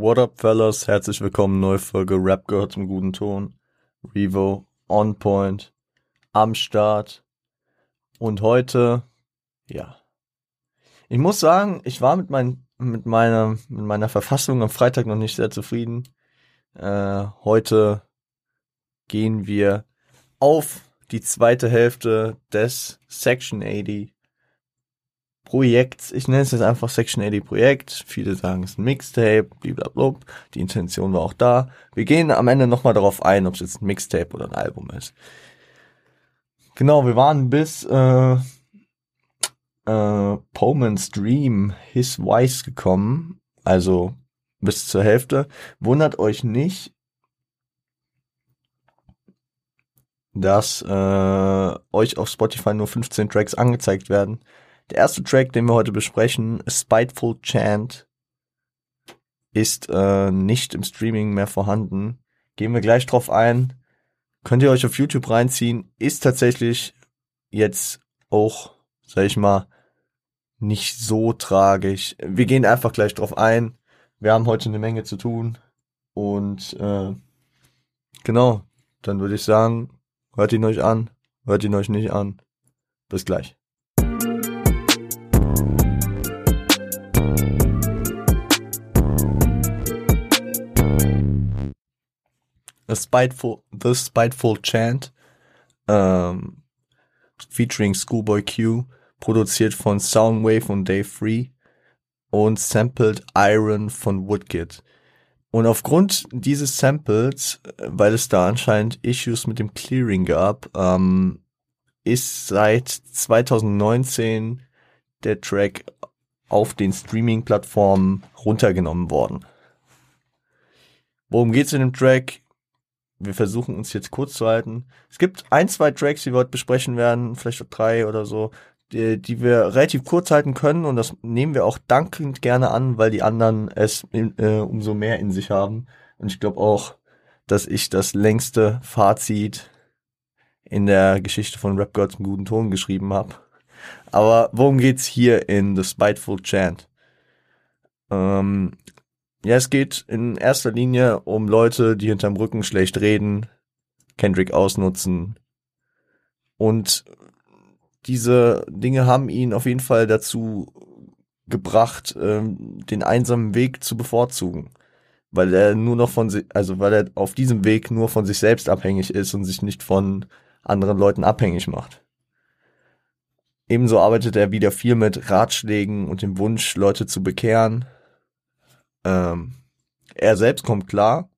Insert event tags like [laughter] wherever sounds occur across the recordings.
What up, fellas? Herzlich willkommen, neue Folge Rap gehört zum guten Ton. Revo, on point, am Start. Und heute, ja. Ich muss sagen, ich war mit, mein, mit, meiner, mit meiner Verfassung am Freitag noch nicht sehr zufrieden. Äh, heute gehen wir auf die zweite Hälfte des Section 80 Projekts. Ich nenne es jetzt einfach Section 80 Projekt. Viele sagen es ist ein Mixtape, blablabla. Die Intention war auch da. Wir gehen am Ende nochmal darauf ein, ob es jetzt ein Mixtape oder ein Album ist. Genau, wir waren bis äh, äh, Pullman's Dream, His Wise gekommen. Also bis zur Hälfte. Wundert euch nicht, dass äh, euch auf Spotify nur 15 Tracks angezeigt werden. Der erste Track, den wir heute besprechen, Spiteful Chant, ist äh, nicht im Streaming mehr vorhanden. Gehen wir gleich drauf ein. Könnt ihr euch auf YouTube reinziehen. Ist tatsächlich jetzt auch, sag ich mal, nicht so tragisch. Wir gehen einfach gleich drauf ein. Wir haben heute eine Menge zu tun. Und äh, genau, dann würde ich sagen, Hört ihn euch an, hört ihn euch nicht an. Bis gleich. A Spiteful, The Spiteful Chant, ähm, featuring Schoolboy Q, produziert von Soundwave und Dave Free und sampled Iron von Woodkid. Und aufgrund dieses Samples, weil es da anscheinend Issues mit dem Clearing gab, ähm, ist seit 2019 der Track auf den Streaming-Plattformen runtergenommen worden. Worum geht's in dem Track? Wir versuchen uns jetzt kurz zu halten. Es gibt ein, zwei Tracks, die wir heute besprechen werden, vielleicht drei oder so, die, die wir relativ kurz halten können und das nehmen wir auch dankend gerne an, weil die anderen es in, äh, umso mehr in sich haben. Und ich glaube auch, dass ich das längste Fazit in der Geschichte von Rap God zum guten Ton geschrieben habe. Aber worum geht's hier in The Spiteful Chant? Ähm, ja, es geht in erster Linie um Leute, die hinterm Rücken schlecht reden, Kendrick ausnutzen und diese Dinge haben ihn auf jeden Fall dazu gebracht, ähm, den einsamen Weg zu bevorzugen. Weil er nur noch von sich, also weil er auf diesem Weg nur von sich selbst abhängig ist und sich nicht von anderen Leuten abhängig macht. Ebenso arbeitet er wieder viel mit Ratschlägen und dem Wunsch, Leute zu bekehren. Ähm, er selbst kommt klar,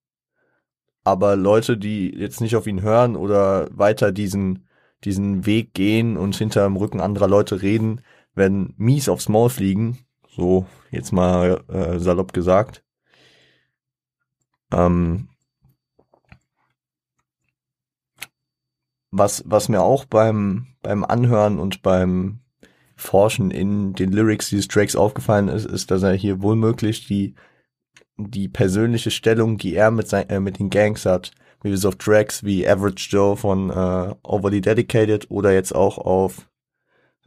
aber Leute, die jetzt nicht auf ihn hören oder weiter diesen diesen Weg gehen und hinter dem Rücken anderer Leute reden, werden mies aufs Maul fliegen. So, jetzt mal äh, salopp gesagt. Ähm, was, was mir auch beim, beim Anhören und beim Forschen in den Lyrics dieses Tracks aufgefallen ist, ist, dass er hier wohlmöglich die, die persönliche Stellung, die er mit, sein, äh, mit den Gangs hat, wie wir es auf Tracks wie Average Joe von äh, Overly Dedicated oder jetzt auch auf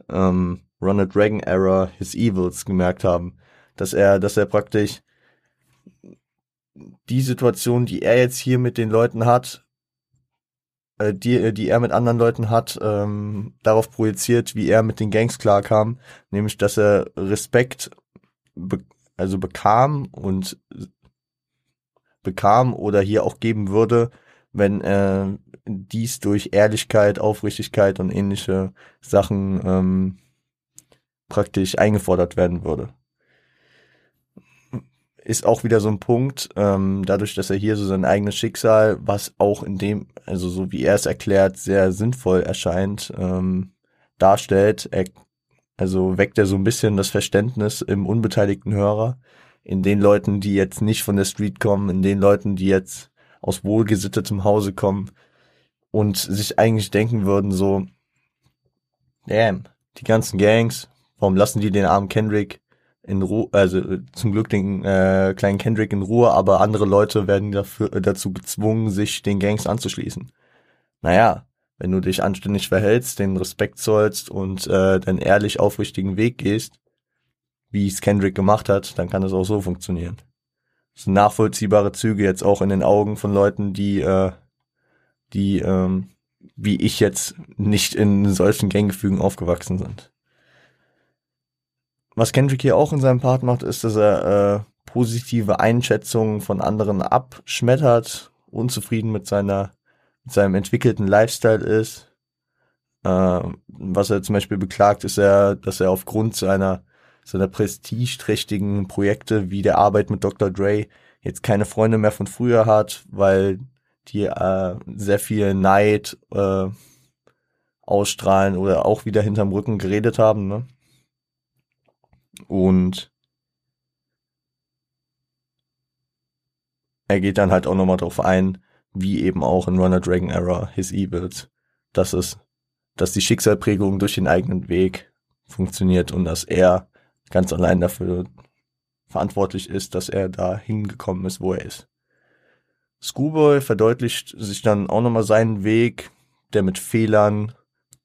ähm, Run a Era His Evils gemerkt haben, dass er, dass er praktisch die Situation, die er jetzt hier mit den Leuten hat, äh, die, die er mit anderen Leuten hat, ähm, darauf projiziert, wie er mit den Gangs klarkam, nämlich dass er Respekt also bekam und bekam oder hier auch geben würde, wenn äh, dies durch Ehrlichkeit, Aufrichtigkeit und ähnliche Sachen ähm, praktisch eingefordert werden würde. Ist auch wieder so ein Punkt, ähm, dadurch, dass er hier so sein eigenes Schicksal, was auch in dem, also so wie er es erklärt, sehr sinnvoll erscheint, ähm, darstellt, er, also weckt er so ein bisschen das Verständnis im unbeteiligten Hörer, in den Leuten, die jetzt nicht von der Street kommen, in den Leuten, die jetzt aus wohlgesittetem Hause kommen und sich eigentlich denken würden so, damn, die ganzen Gangs, warum lassen die den armen Kendrick in Ruhe, also zum Glück den äh, kleinen Kendrick in Ruhe, aber andere Leute werden dafür äh, dazu gezwungen, sich den Gangs anzuschließen. Naja, wenn du dich anständig verhältst, den Respekt zollst und äh, deinen ehrlich aufrichtigen Weg gehst, wie es Kendrick gemacht hat, dann kann es auch so funktionieren. so nachvollziehbare Züge jetzt auch in den Augen von Leuten, die, äh, die, ähm, wie ich jetzt nicht in solchen Ganggefügen aufgewachsen sind. Was Kendrick hier auch in seinem Part macht, ist, dass er äh, positive Einschätzungen von anderen abschmettert, unzufrieden mit seiner, seinem entwickelten Lifestyle ist. Äh, was er zum Beispiel beklagt, ist er, dass er aufgrund seiner seiner prestigeträchtigen Projekte wie der Arbeit mit Dr. Dre jetzt keine Freunde mehr von früher hat, weil die äh, sehr viel Neid äh, ausstrahlen oder auch wieder hinterm Rücken geredet haben. Ne? Und er geht dann halt auch nochmal drauf ein, wie eben auch in Runner Dragon Era His Evils, dass es, dass die Schicksalprägung durch den eigenen Weg funktioniert und dass er ganz allein dafür verantwortlich ist, dass er da hingekommen ist, wo er ist. Schoolboy verdeutlicht sich dann auch nochmal seinen Weg, der mit Fehlern,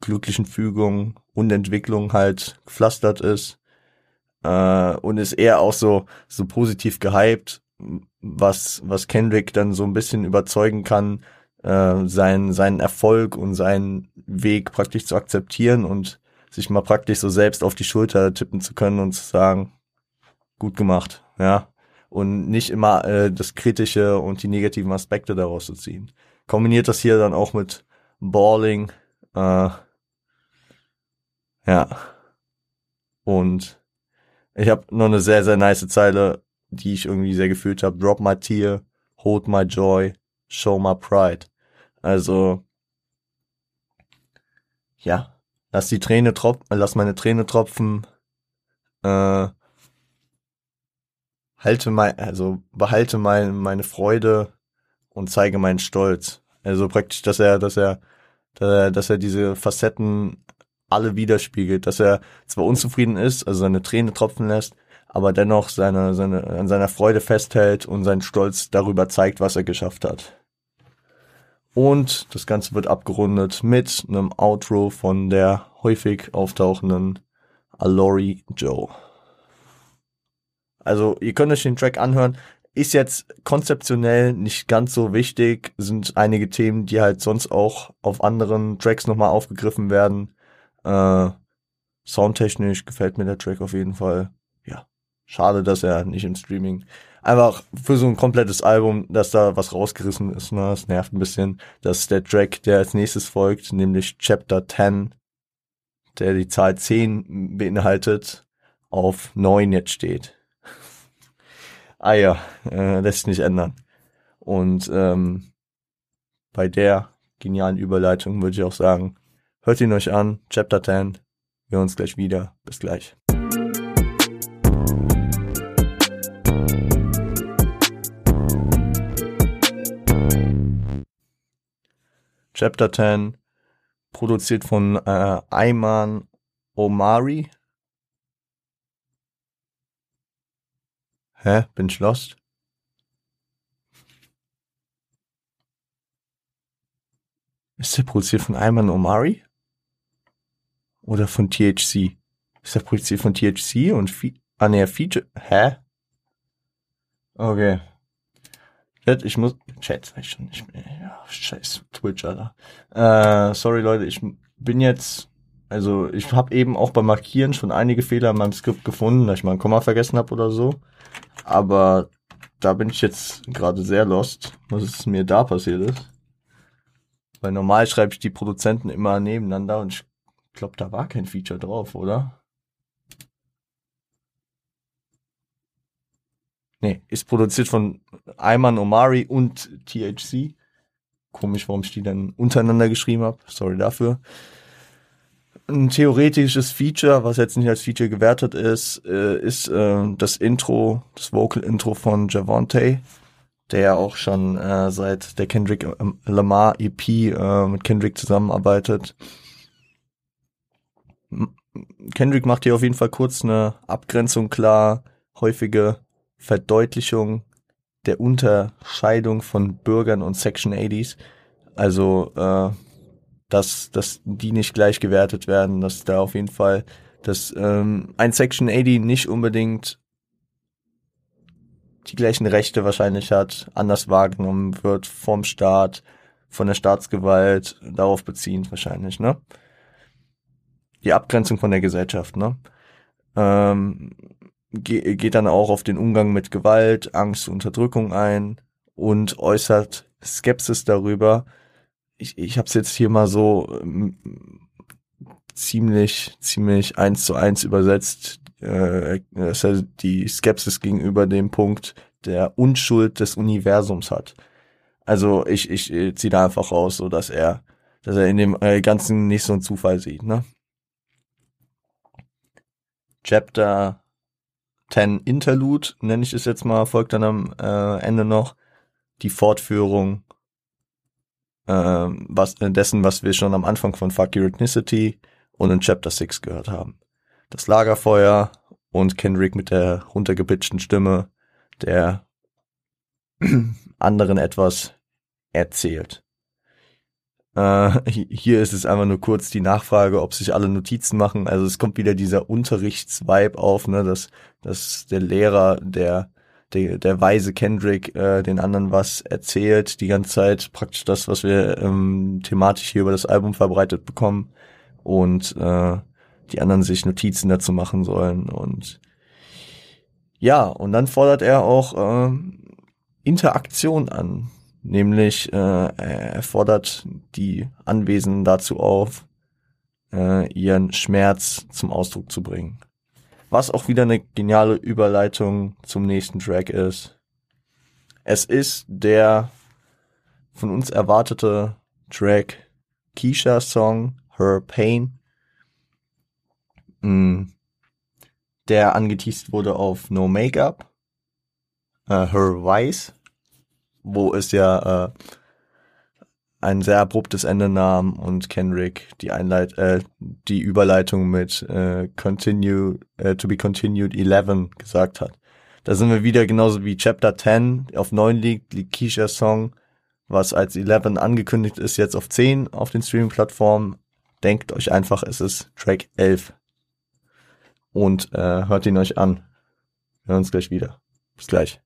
glücklichen Fügungen und Entwicklung halt gepflastert ist. Äh, und ist eher auch so, so positiv gehypt, was, was Kendrick dann so ein bisschen überzeugen kann, äh, seinen, seinen Erfolg und seinen Weg praktisch zu akzeptieren und sich mal praktisch so selbst auf die Schulter tippen zu können und zu sagen, gut gemacht, ja. Und nicht immer äh, das Kritische und die negativen Aspekte daraus zu ziehen. Kombiniert das hier dann auch mit Balling, äh, ja. Und ich habe noch eine sehr, sehr nice Zeile, die ich irgendwie sehr gefühlt habe. Drop my tear, hold my joy, show my pride. Also, ja, lass die Träne tropfen, lass meine Träne tropfen, äh, halte mein, also behalte mein, meine Freude und zeige meinen Stolz. Also praktisch, dass er, dass er, dass er, dass er diese Facetten alle widerspiegelt, dass er zwar unzufrieden ist, also seine Träne tropfen lässt, aber dennoch seine, seine, an seiner Freude festhält und seinen Stolz darüber zeigt, was er geschafft hat. Und das Ganze wird abgerundet mit einem Outro von der häufig auftauchenden Alori Joe. Also ihr könnt euch den Track anhören. Ist jetzt konzeptionell nicht ganz so wichtig, sind einige Themen, die halt sonst auch auf anderen Tracks nochmal aufgegriffen werden. Äh, soundtechnisch gefällt mir der Track auf jeden Fall. Schade, dass er nicht im Streaming einfach für so ein komplettes Album, dass da was rausgerissen ist. Ne? Das nervt ein bisschen. Das ist der Track, der als nächstes folgt, nämlich Chapter 10, der die Zahl 10 beinhaltet, auf 9 jetzt steht. [laughs] ah ja, äh, lässt sich nicht ändern. Und ähm, bei der genialen Überleitung würde ich auch sagen, hört ihn euch an, Chapter 10. Wir hören uns gleich wieder. Bis gleich. Chapter 10, produziert von äh, Ayman Omari. Hä? Bin ich lost? Ist der produziert von Ayman Omari? Oder von THC? Ist der produziert von THC und Fe ah ne, Feature. Hä? Okay. Ich muss. Chat, ich schon nicht mehr. Ja, scheiß Twitch, Alter. Äh, sorry, Leute, ich bin jetzt. Also, ich habe eben auch beim Markieren schon einige Fehler in meinem Skript gefunden, dass ich mal ein Komma vergessen habe oder so. Aber da bin ich jetzt gerade sehr lost, was mir da passiert ist. Weil normal schreibe ich die Produzenten immer nebeneinander und ich glaube, da war kein Feature drauf, oder? Nee, ist produziert von Ayman Omari und THC. Komisch, warum ich die dann untereinander geschrieben habe. Sorry dafür. Ein theoretisches Feature, was jetzt nicht als Feature gewertet ist, äh, ist äh, das Intro, das Vocal-Intro von Javante, der auch schon äh, seit der Kendrick ähm, Lamar EP mit Kendrick zusammenarbeitet. Kendrick macht hier auf jeden Fall kurz eine Abgrenzung klar, häufige Verdeutlichung der Unterscheidung von Bürgern und Section 80s. Also, äh, dass, dass die nicht gleich gewertet werden, dass da auf jeden Fall, dass ähm, ein Section 80 nicht unbedingt die gleichen Rechte wahrscheinlich hat, anders wahrgenommen wird vom Staat, von der Staatsgewalt, darauf beziehend wahrscheinlich, ne? Die Abgrenzung von der Gesellschaft, ne? Ähm, ge geht dann auch auf den Umgang mit Gewalt, Angst, Unterdrückung ein und äußert Skepsis darüber. Ich, ich habe es jetzt hier mal so ähm, ziemlich, ziemlich eins zu eins übersetzt. Äh, dass er die Skepsis gegenüber dem Punkt der Unschuld des Universums hat. Also ich, ich, ich ziehe da einfach raus, so dass er, dass er in dem äh, Ganzen nicht so einen Zufall sieht, ne? Chapter 10 Interlude, nenne ich es jetzt mal, folgt dann am äh, Ende noch die Fortführung äh, was, dessen, was wir schon am Anfang von Fuck Your Ethnicity und in Chapter 6 gehört haben. Das Lagerfeuer und Kendrick mit der runtergepitchten Stimme, der [clears throat] anderen etwas erzählt. Äh, hier ist es einfach nur kurz die Nachfrage, ob sich alle Notizen machen. Also es kommt wieder dieser Unterrichtsvibe auf, ne, dass, dass der Lehrer, der, der, der weise Kendrick äh, den anderen was erzählt, die ganze Zeit praktisch das, was wir ähm, thematisch hier über das Album verbreitet bekommen und äh, die anderen sich Notizen dazu machen sollen und ja, und dann fordert er auch äh, Interaktion an. Nämlich, äh, er fordert die Anwesenden dazu auf, äh, ihren Schmerz zum Ausdruck zu bringen. Was auch wieder eine geniale Überleitung zum nächsten Track ist. Es ist der von uns erwartete Track Keisha Song Her Pain, mm, der angeteased wurde auf No Makeup, äh, Her Vice wo es ja äh, ein sehr abruptes Ende nahm und Kendrick die Einleit äh, die Überleitung mit äh, Continue äh, to be continued 11 gesagt hat. Da sind wir wieder genauso wie Chapter 10 auf 9 liegt, liegt Keisha Song, was als 11 angekündigt ist, jetzt auf 10 auf den Streaming-Plattformen. Denkt euch einfach, es ist Track 11. Und äh, hört ihn euch an. Wir hören uns gleich wieder. Bis gleich.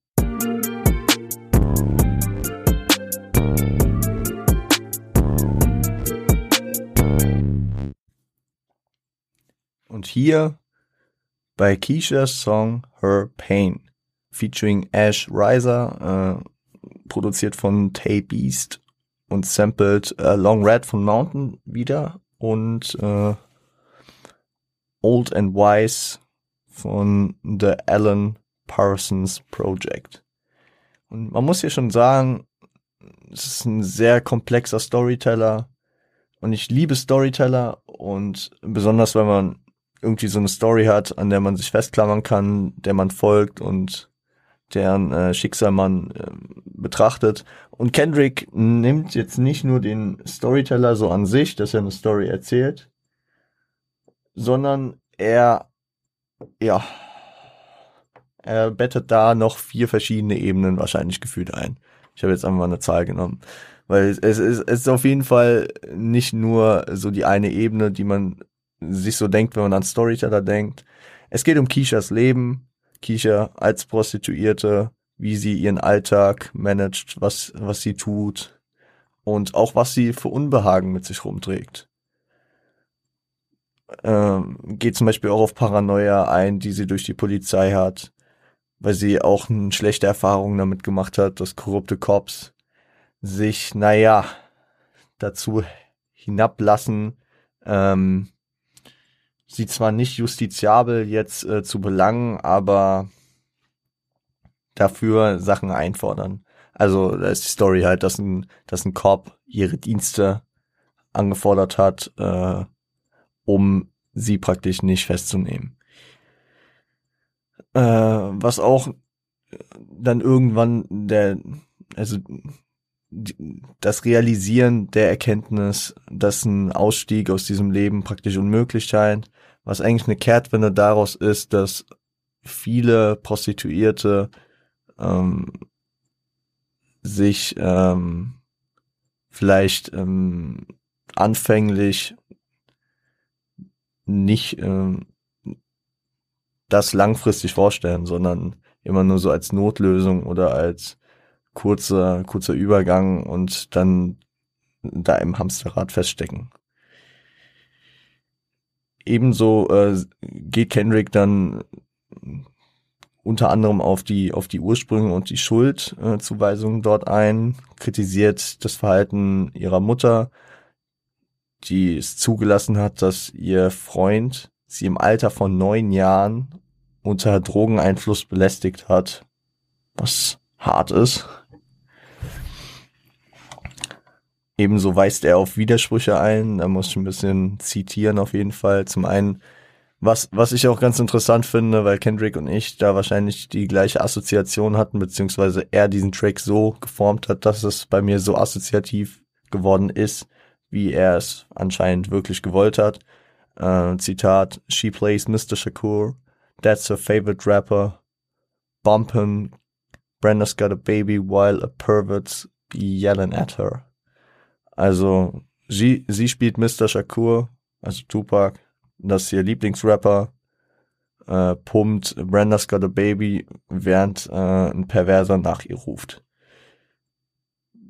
Und hier bei Keishas Song Her Pain, featuring Ash Riser, äh, produziert von Tay Beast und sampled äh, Long Red von Mountain wieder und äh, Old and Wise von The Alan Parsons Project. Und man muss hier schon sagen, es ist ein sehr komplexer Storyteller und ich liebe Storyteller und besonders wenn man irgendwie so eine Story hat, an der man sich festklammern kann, der man folgt und deren äh, Schicksal man äh, betrachtet. Und Kendrick nimmt jetzt nicht nur den Storyteller so an sich, dass er eine Story erzählt, sondern er, ja, er bettet da noch vier verschiedene Ebenen wahrscheinlich gefühlt ein. Ich habe jetzt einfach mal eine Zahl genommen. Weil es, es, es ist auf jeden Fall nicht nur so die eine Ebene, die man sich so denkt, wenn man an Storyteller denkt. Es geht um Kishas Leben, Kisha als Prostituierte, wie sie ihren Alltag managt, was, was sie tut und auch was sie für Unbehagen mit sich rumträgt. Ähm, geht zum Beispiel auch auf Paranoia ein, die sie durch die Polizei hat, weil sie auch eine schlechte Erfahrung damit gemacht hat, dass korrupte Cops sich, naja, dazu hinablassen, ähm, sie zwar nicht justiziabel jetzt äh, zu belangen, aber dafür Sachen einfordern. Also da ist die Story halt, dass ein, dass ein Cop ihre Dienste angefordert hat, äh, um sie praktisch nicht festzunehmen. Äh, was auch dann irgendwann der, also das Realisieren der Erkenntnis, dass ein Ausstieg aus diesem Leben praktisch unmöglich scheint, was eigentlich eine Kehrtwende daraus ist, dass viele Prostituierte ähm, sich ähm, vielleicht ähm, anfänglich nicht ähm, das langfristig vorstellen, sondern immer nur so als Notlösung oder als kurzer, kurzer Übergang und dann da im Hamsterrad feststecken. Ebenso äh, geht Kendrick dann unter anderem auf die auf die Ursprünge und die Schuldzuweisungen äh, dort ein, kritisiert das Verhalten ihrer Mutter, die es zugelassen hat, dass ihr Freund sie im Alter von neun Jahren unter Drogeneinfluss belästigt hat, was hart ist. Ebenso weist er auf Widersprüche ein, da muss ich ein bisschen zitieren auf jeden Fall. Zum einen, was, was ich auch ganz interessant finde, weil Kendrick und ich da wahrscheinlich die gleiche Assoziation hatten, beziehungsweise er diesen Track so geformt hat, dass es bei mir so assoziativ geworden ist, wie er es anscheinend wirklich gewollt hat. Äh, Zitat, She plays Mr. Shakur, that's her favorite rapper, bump him, Brenda's got a baby while a pervert's yelling at her. Also, sie, sie spielt Mr. Shakur, also Tupac, das ist ihr Lieblingsrapper, äh, pumpt Brenda's got a baby, während äh, ein Perverser nach ihr ruft.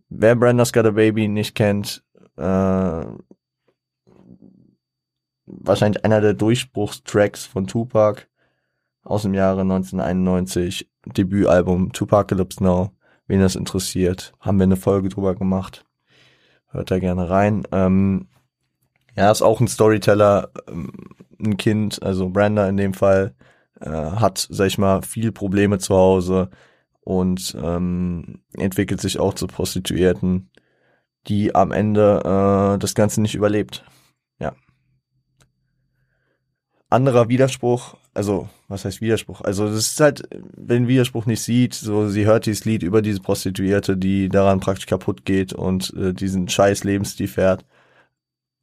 Wer Brenda's got a baby nicht kennt, äh, wahrscheinlich einer der Durchbruchstracks von Tupac aus dem Jahre 1991, Debütalbum Tupacalypse Now. Wen das interessiert, haben wir eine Folge drüber gemacht. Hört da gerne rein. Ähm, ja, ist auch ein Storyteller, ähm, ein Kind, also Brenda in dem Fall, äh, hat, sag ich mal, viel Probleme zu Hause und ähm, entwickelt sich auch zu Prostituierten, die am Ende äh, das Ganze nicht überlebt. Ja. Anderer Widerspruch, also was heißt Widerspruch? Also das ist halt, wenn Widerspruch nicht sieht, so sie hört dieses Lied über diese Prostituierte, die daran praktisch kaputt geht und äh, diesen scheiß Lebensstil fährt.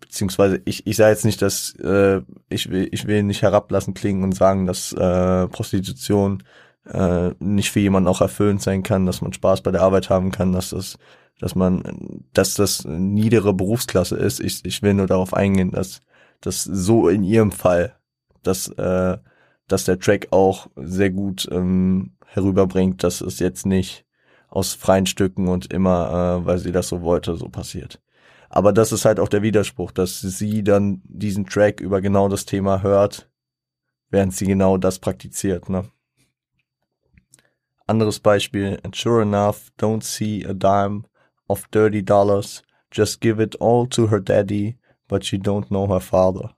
Beziehungsweise ich, ich sage jetzt nicht, dass äh, ich will ich will nicht herablassen klingen und sagen, dass äh, Prostitution äh, nicht für jemanden auch erfüllend sein kann, dass man Spaß bei der Arbeit haben kann, dass das dass man dass das niedere Berufsklasse ist. Ich, ich will nur darauf eingehen, dass das so in ihrem Fall, dass äh, dass der Track auch sehr gut ähm, herüberbringt, dass es jetzt nicht aus freien Stücken und immer, äh, weil sie das so wollte, so passiert. Aber das ist halt auch der Widerspruch, dass sie dann diesen Track über genau das Thema hört, während sie genau das praktiziert. Ne? Anderes Beispiel, and sure enough, don't see a dime of dirty dollars, just give it all to her daddy, but she don't know her father.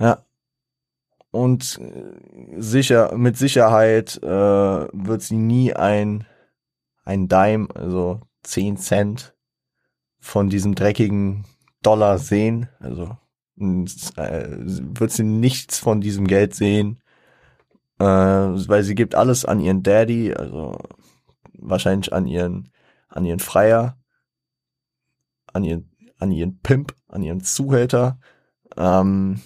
Ja, und äh, sicher, mit Sicherheit äh, wird sie nie ein, ein Dime, also 10 Cent von diesem dreckigen Dollar sehen. Also äh, wird sie nichts von diesem Geld sehen, äh, weil sie gibt alles an ihren Daddy, also wahrscheinlich an ihren, an ihren Freier, an ihren, an ihren Pimp, an ihren Zuhälter. Ähm,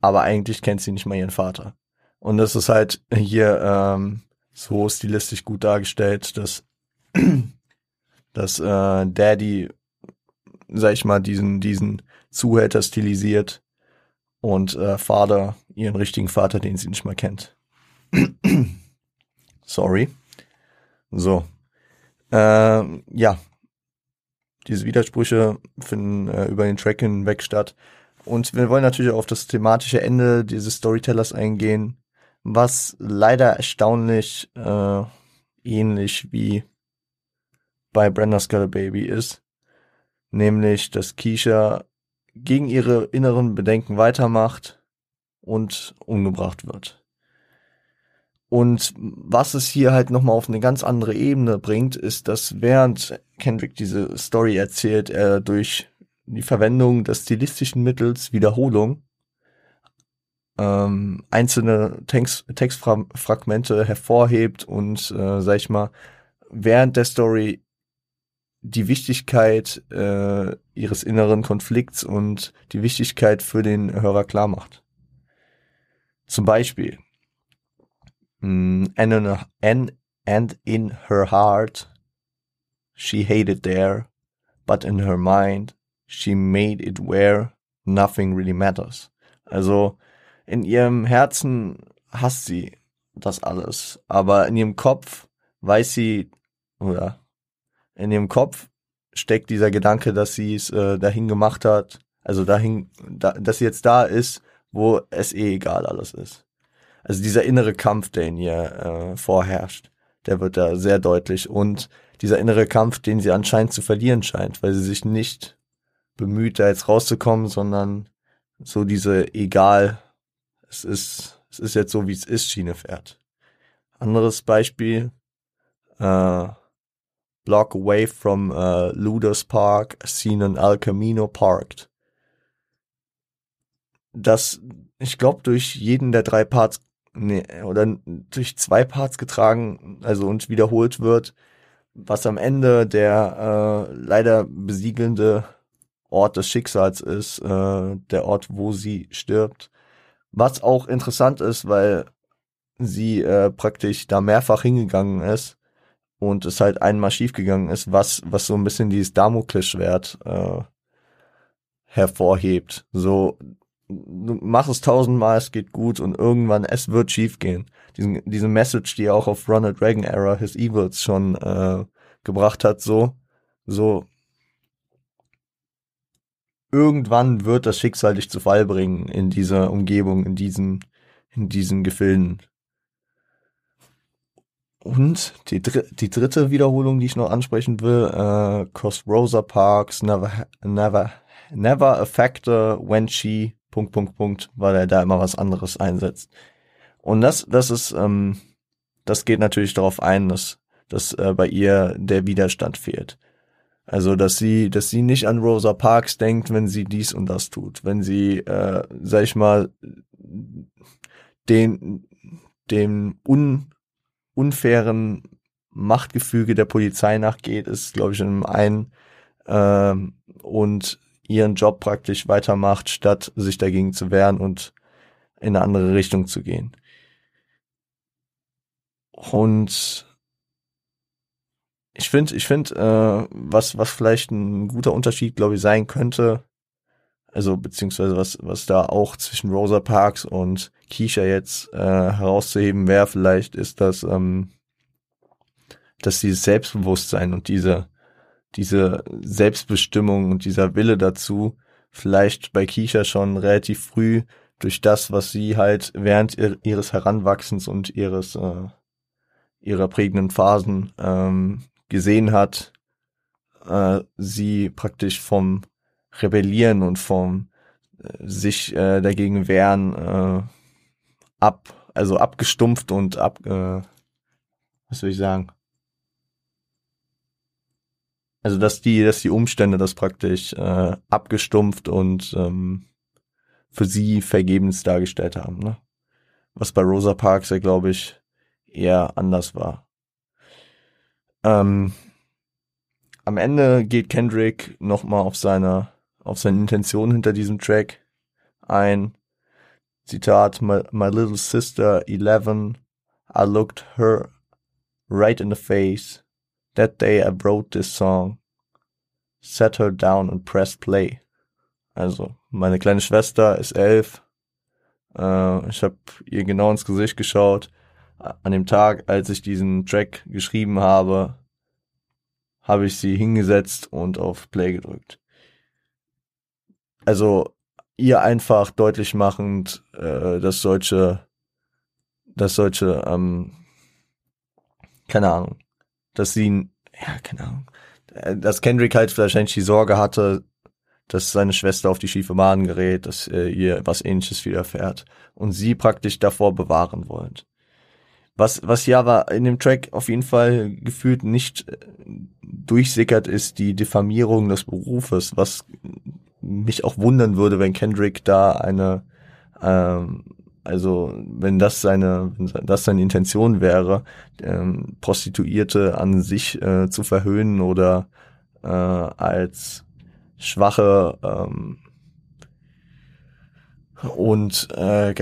aber eigentlich kennt sie nicht mal ihren Vater. Und das ist halt hier ähm, so stilistisch gut dargestellt, dass, [clears throat] dass äh, Daddy, sag ich mal, diesen, diesen Zuhälter stilisiert und äh, Vater, ihren richtigen Vater, den sie nicht mal kennt. [clears throat] Sorry. So. Ähm, ja. Diese Widersprüche finden äh, über den Track hinweg statt. Und wir wollen natürlich auf das thematische Ende dieses Storytellers eingehen, was leider erstaunlich äh, ähnlich wie bei Brenda Skull Baby ist. Nämlich, dass Keisha gegen ihre inneren Bedenken weitermacht und umgebracht wird. Und was es hier halt nochmal auf eine ganz andere Ebene bringt, ist, dass während Kendrick diese Story erzählt, er durch die Verwendung des stilistischen Mittels Wiederholung ähm, einzelne Text, Textfragmente hervorhebt und, äh, sag ich mal, während der Story die Wichtigkeit äh, ihres inneren Konflikts und die Wichtigkeit für den Hörer klar macht. Zum Beispiel, mm, and, in, and, and in her heart, she hated there, but in her mind, she made it where nothing really matters. Also in ihrem Herzen hasst sie das alles, aber in ihrem Kopf weiß sie, oder in ihrem Kopf steckt dieser Gedanke, dass sie es äh, dahin gemacht hat, also dahin, da, dass sie jetzt da ist, wo es eh egal alles ist. Also dieser innere Kampf, der in ihr äh, vorherrscht, der wird da sehr deutlich und dieser innere Kampf, den sie anscheinend zu verlieren scheint, weil sie sich nicht bemüht, da jetzt rauszukommen, sondern so diese egal, es ist, es ist jetzt so, wie es ist, Schiene fährt. Anderes Beispiel, äh, block away from uh, Luders Park, seen in El Camino parked. Das, ich glaube, durch jeden der drei Parts, nee, oder durch zwei Parts getragen, also und wiederholt wird, was am Ende der äh, leider besiegelnde Ort des Schicksals ist, äh, der Ort, wo sie stirbt. Was auch interessant ist, weil sie äh, praktisch da mehrfach hingegangen ist und es halt einmal schiefgegangen ist, was, was so ein bisschen dieses Damoklesschwert äh, hervorhebt. So, du machst es tausendmal, es geht gut und irgendwann, es wird schiefgehen. Diesen, diese Message, die auch auf Ronald Reagan Era His Evils schon äh, gebracht hat, so, so, irgendwann wird das Schicksal dich zu Fall bringen in dieser Umgebung, in diesen, in diesen Gefilden. Und die, dr die dritte Wiederholung, die ich noch ansprechen will, äh, Cause Rosa Parks never, never, never affect her when she, Punkt, Punkt, Punkt, weil er da immer was anderes einsetzt. Und das, das ist, ähm, das geht natürlich darauf ein, dass, dass äh, bei ihr der Widerstand fehlt. Also, dass sie, dass sie nicht an Rosa Parks denkt, wenn sie dies und das tut. Wenn sie, äh, sag ich mal, den, dem un, unfairen Machtgefüge der Polizei nachgeht, ist, glaube ich, in einem ähm, und ihren Job praktisch weitermacht, statt sich dagegen zu wehren und in eine andere Richtung zu gehen. Und ich finde, ich finde, äh, was, was vielleicht ein guter Unterschied, glaube ich, sein könnte, also beziehungsweise was, was da auch zwischen Rosa Parks und Keisha jetzt äh, herauszuheben wäre, vielleicht ist das, ähm, dass dieses Selbstbewusstsein und diese, diese Selbstbestimmung und dieser Wille dazu vielleicht bei Keisha schon relativ früh durch das, was sie halt während ihres Heranwachsens und ihres äh, ihrer prägenden Phasen ähm, gesehen hat, äh, sie praktisch vom Rebellieren und vom äh, sich äh, dagegen wehren äh, ab, also abgestumpft und ab, äh, was will ich sagen? Also dass die, dass die Umstände das praktisch äh, abgestumpft und ähm, für sie vergebens dargestellt haben, ne? Was bei Rosa Parks ja, glaube ich, eher anders war. Ähm, am Ende geht Kendrick nochmal auf seine, auf seine Intention hinter diesem Track ein. Zitat, my, my little sister, 11, I looked her right in the face. That day I wrote this song, sat her down and pressed play. Also, meine kleine Schwester ist elf. Äh, ich habe ihr genau ins Gesicht geschaut an dem Tag, als ich diesen Track geschrieben habe, habe ich sie hingesetzt und auf Play gedrückt. Also ihr einfach deutlich machend, äh, dass solche, dass solche, ähm, keine Ahnung, dass sie, ja, keine Ahnung, äh, dass Kendrick halt wahrscheinlich die Sorge hatte, dass seine Schwester auf die schiefe Bahn gerät, dass äh, ihr was ähnliches widerfährt und sie praktisch davor bewahren wollen. Was, was ja aber in dem Track auf jeden Fall gefühlt nicht äh, durchsickert, ist die Diffamierung des Berufes, was mich auch wundern würde, wenn Kendrick da eine, ähm, also wenn das seine, wenn das seine Intention wäre, ähm, Prostituierte an sich äh, zu verhöhnen oder äh, als schwache ähm, und äh,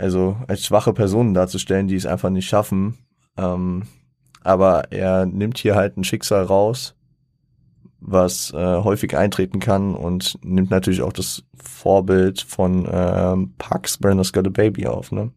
also als schwache Personen darzustellen, die es einfach nicht schaffen. Ähm, aber er nimmt hier halt ein Schicksal raus, was äh, häufig eintreten kann und nimmt natürlich auch das Vorbild von ähm, Pax Brenda's Got a Baby auf, ne?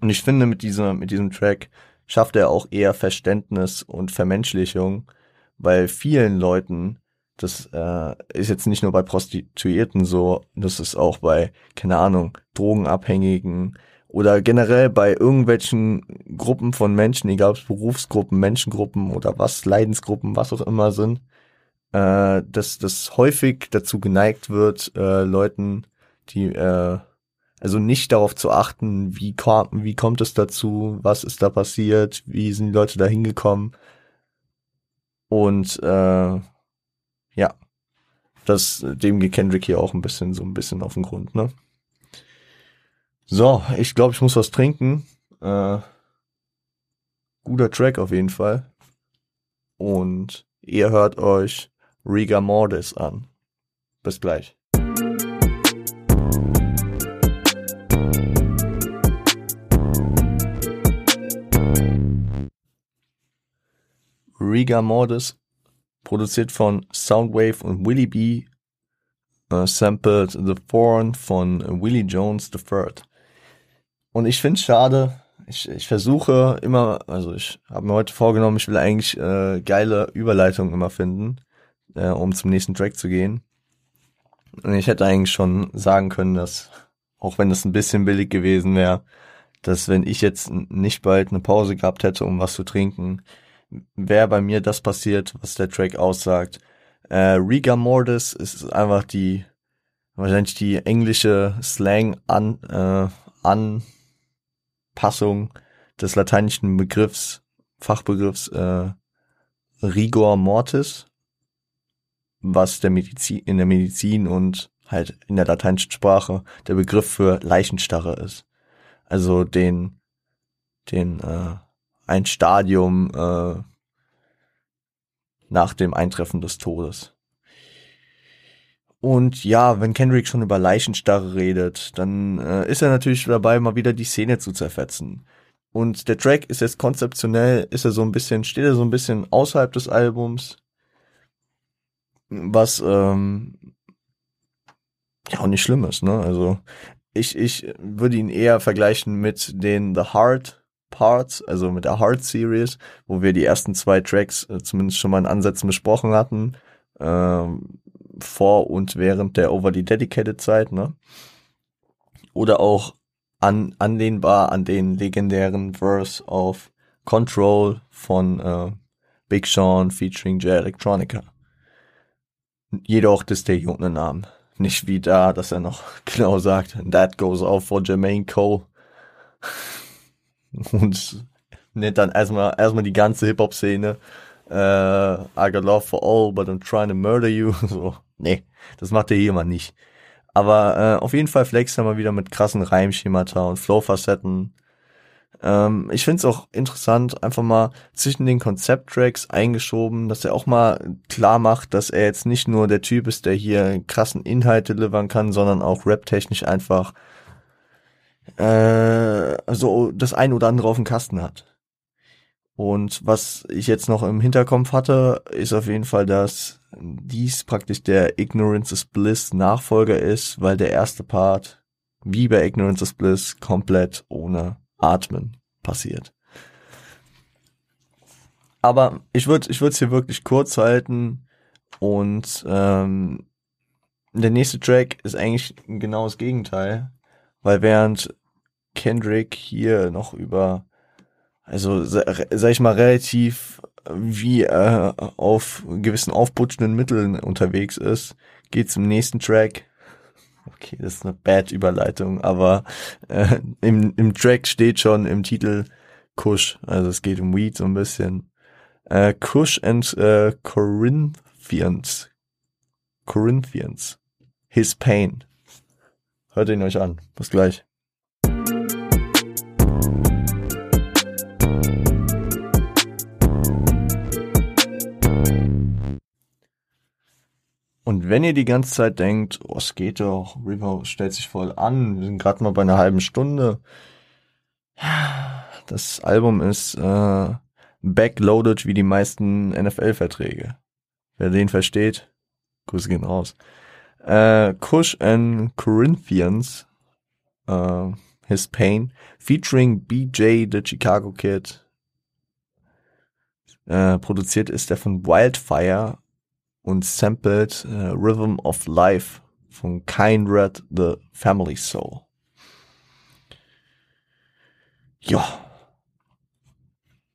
Und ich finde, mit dieser, mit diesem Track schafft er auch eher Verständnis und Vermenschlichung, weil vielen Leuten, das äh, ist jetzt nicht nur bei Prostituierten so, das ist auch bei, keine Ahnung, Drogenabhängigen oder generell bei irgendwelchen Gruppen von Menschen, egal ob es Berufsgruppen, Menschengruppen oder was, Leidensgruppen, was auch immer sind, äh, dass das häufig dazu geneigt wird, äh, Leuten, die äh, also nicht darauf zu achten, wie, kom wie kommt es dazu, was ist da passiert, wie sind die Leute da hingekommen. Und äh, ja, das, dem geht Kendrick hier auch ein bisschen so ein bisschen auf den Grund, ne? So, ich glaube, ich muss was trinken. Äh, guter Track auf jeden Fall. Und ihr hört euch Riga Mortis an. Bis gleich. Riga Mortis, produziert von Soundwave und Willie B, uh, sampled The Thorn von Willie Jones III. Und ich finde es schade, ich, ich versuche immer, also ich habe mir heute vorgenommen, ich will eigentlich äh, geile Überleitungen immer finden, äh, um zum nächsten Track zu gehen. Und ich hätte eigentlich schon sagen können, dass, auch wenn das ein bisschen billig gewesen wäre, dass wenn ich jetzt nicht bald eine Pause gehabt hätte, um was zu trinken, wäre bei mir das passiert, was der Track aussagt. Äh, Riga Mortis ist einfach die, wahrscheinlich die englische Slang an, äh, des lateinischen Begriffs, Fachbegriffs äh, Rigor Mortis, was der Medizin, in der Medizin und halt in der lateinischen Sprache der Begriff für Leichenstarre ist. Also den, den äh, ein Stadium äh, nach dem Eintreffen des Todes. Und ja, wenn Kendrick schon über Leichenstarre redet, dann äh, ist er natürlich dabei, mal wieder die Szene zu zerfetzen. Und der Track ist jetzt konzeptionell, ist er so ein bisschen, steht er so ein bisschen außerhalb des Albums, was ähm, ja auch nicht schlimm ist, ne? Also ich, ich würde ihn eher vergleichen mit den The Heart Parts, also mit der Hard Series, wo wir die ersten zwei Tracks äh, zumindest schon mal in Ansätzen besprochen hatten, ähm, vor und während der Overly Dedicated Zeit, ne? Oder auch an, anlehnbar an den legendären Verse auf Control von äh, Big Sean featuring J Electronica. Jedoch das der ohne Namen. Nicht wie da, dass er noch [laughs] genau sagt, that goes out for Jermaine Cole [laughs] [laughs] und nennt dann erstmal erstmal die ganze Hip-Hop-Szene. Äh, I got love for all, but I'm trying to murder you. [laughs] So, nee, das macht er hier mal nicht. Aber äh, auf jeden Fall flext er mal wieder mit krassen Reimschemata und Flow-Facetten. Ähm, ich find's auch interessant, einfach mal zwischen den Konzepttracks eingeschoben, dass er auch mal klar macht, dass er jetzt nicht nur der Typ ist, der hier krassen Inhalt delivern kann, sondern auch rap-technisch einfach äh, also das ein oder andere auf dem Kasten hat. Und was ich jetzt noch im Hinterkopf hatte, ist auf jeden Fall, dass dies praktisch der Ignorance is Bliss Nachfolger ist, weil der erste Part, wie bei Ignorance is Bliss, komplett ohne Atmen passiert. Aber ich würde ich würde es hier wirklich kurz halten und ähm, der nächste Track ist eigentlich genau das Gegenteil. Weil während Kendrick hier noch über, also sag ich mal, relativ wie äh, auf gewissen aufputschenden Mitteln unterwegs ist, geht zum nächsten Track. Okay, das ist eine bad Überleitung, aber äh, im, im Track steht schon im Titel Kush, also es geht um Weed so ein bisschen. Äh, Kush and äh, Corinthians. Corinthians. His Pain. Hört ihn euch an. Bis gleich. Und wenn ihr die ganze Zeit denkt, oh, es geht doch, River stellt sich voll an, wir sind gerade mal bei einer halben Stunde. Das Album ist äh, backloaded wie die meisten NFL-Verträge. Wer den versteht, Grüße gehen raus. Äh, Kush and Corinthians, äh, His Pain, featuring BJ, the Chicago Kid. Äh, produziert ist er von Wildfire und sampled Rhythm of Life von Kindred the Family Soul. Ja.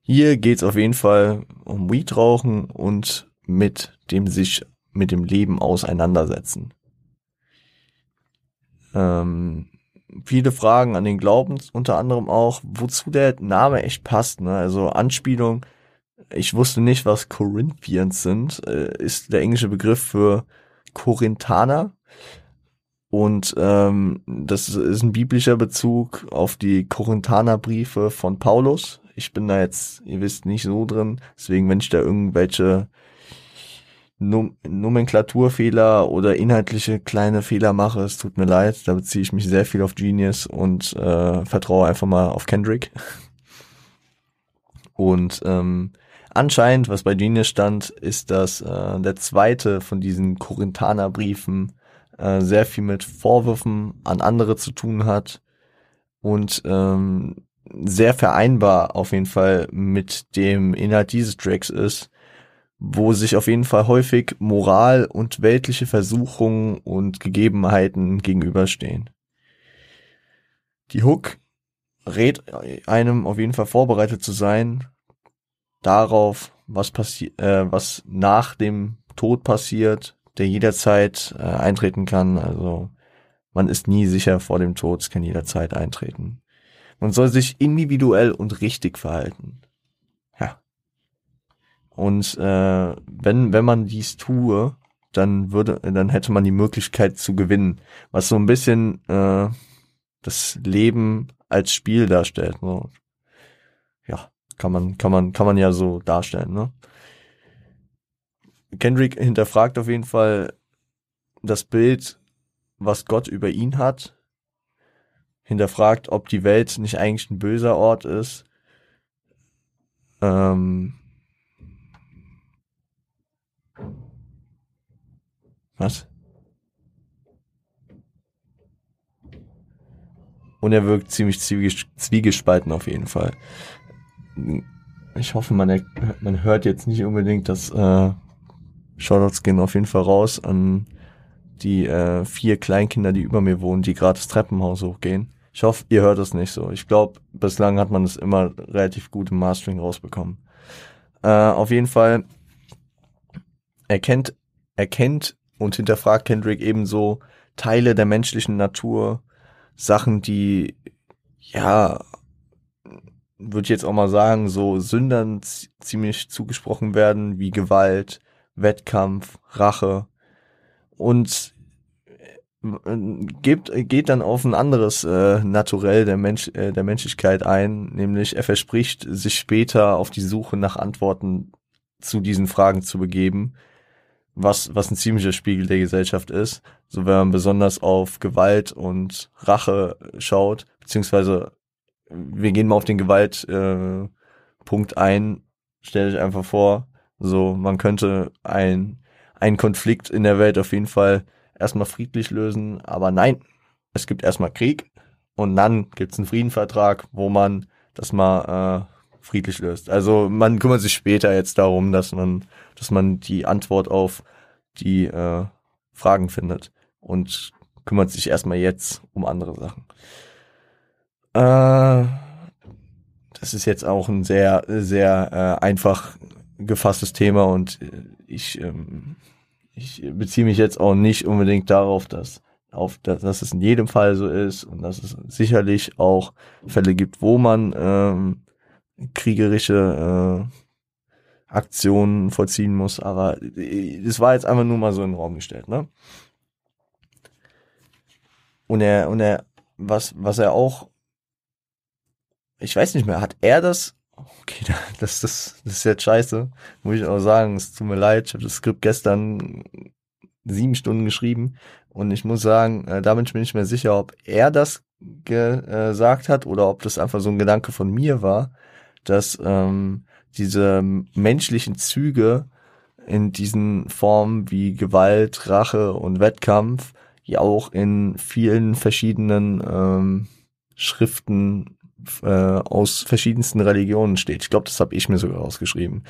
Hier geht's auf jeden Fall um Weed rauchen und mit dem sich mit dem Leben auseinandersetzen. Ähm, viele Fragen an den Glauben, unter anderem auch, wozu der Name echt passt. Ne? Also Anspielung, ich wusste nicht, was Corinthians sind, äh, ist der englische Begriff für Korinthaner. Und ähm, das ist ein biblischer Bezug auf die Korinthanerbriefe von Paulus. Ich bin da jetzt, ihr wisst, nicht so drin. Deswegen, wenn ich da irgendwelche Num Nomenklaturfehler oder inhaltliche kleine Fehler mache, es tut mir leid. Da beziehe ich mich sehr viel auf Genius und äh, vertraue einfach mal auf Kendrick. [laughs] Und ähm, anscheinend, was bei Genius stand, ist, dass äh, der zweite von diesen Korinthanerbriefen äh, sehr viel mit Vorwürfen an andere zu tun hat und ähm, sehr vereinbar auf jeden Fall mit dem Inhalt dieses Tracks ist wo sich auf jeden Fall häufig Moral und weltliche Versuchungen und Gegebenheiten gegenüberstehen. Die Hook rät einem auf jeden Fall vorbereitet zu sein darauf, was passiert, äh, was nach dem Tod passiert, der jederzeit äh, eintreten kann. Also man ist nie sicher vor dem Tod, es kann jederzeit eintreten. Man soll sich individuell und richtig verhalten. Und äh, wenn, wenn man dies tue, dann würde, dann hätte man die Möglichkeit zu gewinnen. Was so ein bisschen äh, das Leben als Spiel darstellt. Ne? Ja, kann man, kann man, kann man ja so darstellen, ne? Kendrick hinterfragt auf jeden Fall das Bild, was Gott über ihn hat. Hinterfragt, ob die Welt nicht eigentlich ein böser Ort ist. Ähm, Was? Und er wirkt ziemlich zwiegespalten auf jeden Fall. Ich hoffe, man, man hört jetzt nicht unbedingt das äh, Shoutouts gehen auf jeden Fall raus an die äh, vier Kleinkinder, die über mir wohnen, die gerade das Treppenhaus hochgehen. Ich hoffe, ihr hört es nicht so. Ich glaube, bislang hat man es immer relativ gut im Mastering rausbekommen. Äh, auf jeden Fall erkennt, erkennt und hinterfragt Kendrick ebenso Teile der menschlichen Natur, Sachen, die, ja, würde ich jetzt auch mal sagen, so Sündern ziemlich zugesprochen werden, wie Gewalt, Wettkampf, Rache. Und äh, gibt, geht dann auf ein anderes äh, Naturell der, Mensch, äh, der Menschlichkeit ein, nämlich er verspricht, sich später auf die Suche nach Antworten zu diesen Fragen zu begeben, was, was ein ziemlicher Spiegel der Gesellschaft ist. So wenn man besonders auf Gewalt und Rache schaut, beziehungsweise wir gehen mal auf den Gewaltpunkt äh, ein, stell dich einfach vor, so man könnte ein, einen Konflikt in der Welt auf jeden Fall erstmal friedlich lösen, aber nein, es gibt erstmal Krieg und dann gibt's einen Friedenvertrag, wo man das mal äh, friedlich löst. Also man kümmert sich später jetzt darum, dass man, dass man die Antwort auf die äh, Fragen findet und kümmert sich erstmal jetzt um andere Sachen. Äh, das ist jetzt auch ein sehr, sehr äh, einfach gefasstes Thema und ich, ähm, ich beziehe mich jetzt auch nicht unbedingt darauf, dass auf, dass, dass es in jedem Fall so ist und dass es sicherlich auch Fälle gibt, wo man ähm, kriegerische äh, Aktionen vollziehen muss, aber das war jetzt einfach nur mal so in den Raum gestellt, ne? Und er, und er, was, was er auch, ich weiß nicht mehr, hat er das, okay, [laughs] das, das, das ist jetzt scheiße, muss ich auch sagen, es tut mir leid, ich habe das Skript gestern sieben Stunden geschrieben und ich muss sagen, äh, da bin ich mir sicher, ob er das gesagt hat oder ob das einfach so ein Gedanke von mir war dass ähm, diese menschlichen Züge in diesen Formen wie Gewalt, Rache und Wettkampf ja auch in vielen verschiedenen ähm, Schriften äh, aus verschiedensten Religionen steht. Ich glaube, das habe ich mir sogar rausgeschrieben.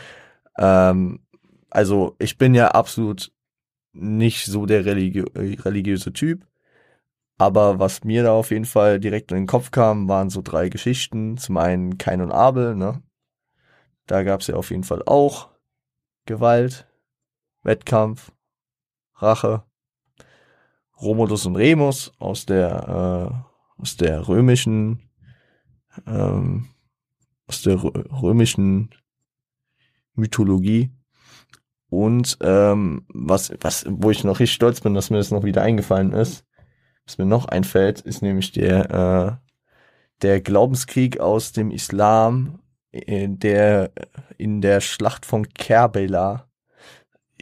Ähm, also ich bin ja absolut nicht so der religi religiöse Typ, aber was mir da auf jeden Fall direkt in den Kopf kam, waren so drei Geschichten. Zum einen Kain und Abel, ne? Da gab es ja auf jeden Fall auch Gewalt, Wettkampf, Rache. Romulus und Remus aus der äh, aus der römischen ähm, aus der römischen Mythologie und ähm, was was wo ich noch richtig stolz bin, dass mir das noch wieder eingefallen ist, was mir noch einfällt, ist nämlich der äh, der Glaubenskrieg aus dem Islam, äh, der in der Schlacht von Kerbela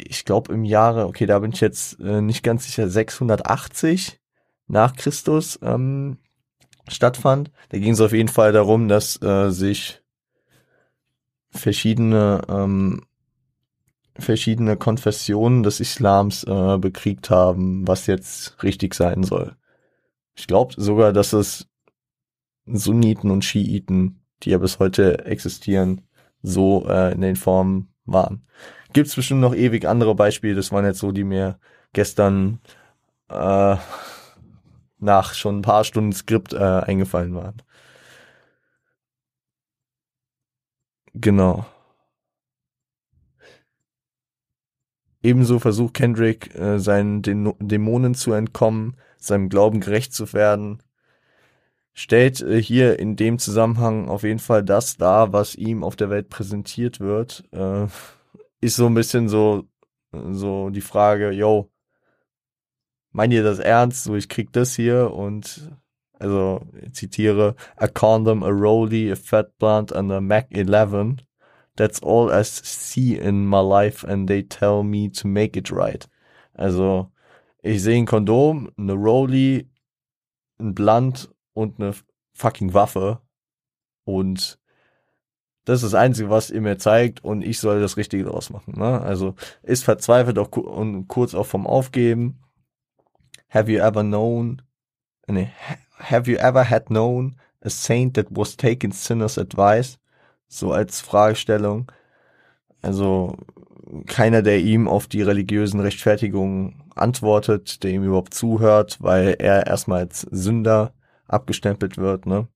ich glaube im Jahre, okay, da bin ich jetzt äh, nicht ganz sicher, 680 nach Christus ähm, stattfand. Da ging es auf jeden Fall darum, dass äh, sich verschiedene ähm, verschiedene Konfessionen des Islams äh, bekriegt haben, was jetzt richtig sein soll. Ich glaube sogar, dass es Sunniten und Schiiten, die ja bis heute existieren, so äh, in den Formen waren gibt's bestimmt noch ewig andere Beispiele. Das waren jetzt so, die mir gestern äh, nach schon ein paar Stunden Skript äh, eingefallen waren. Genau. Ebenso versucht Kendrick, äh, seinen Dämonen zu entkommen, seinem Glauben gerecht zu werden. Stellt äh, hier in dem Zusammenhang auf jeden Fall das dar, was ihm auf der Welt präsentiert wird. Äh, ist so ein bisschen so, so die Frage, yo, meint ihr das ernst? So, ich krieg das hier und, also, ich zitiere, a condom, a rollie, a fat blunt and a Mac 11. That's all I see in my life and they tell me to make it right. Also, ich sehe ein Kondom, eine Rollie, ein Blunt und eine fucking Waffe und das ist das Einzige, was ihr mir zeigt und ich soll das Richtige draus machen. Ne? Also ist verzweifelt auch und kurz auch vom Aufgeben. Have you ever known, nee, have you ever had known a saint that was taking sinners advice? So als Fragestellung. Also keiner, der ihm auf die religiösen Rechtfertigungen antwortet, der ihm überhaupt zuhört, weil er erstmal als Sünder abgestempelt wird, ne?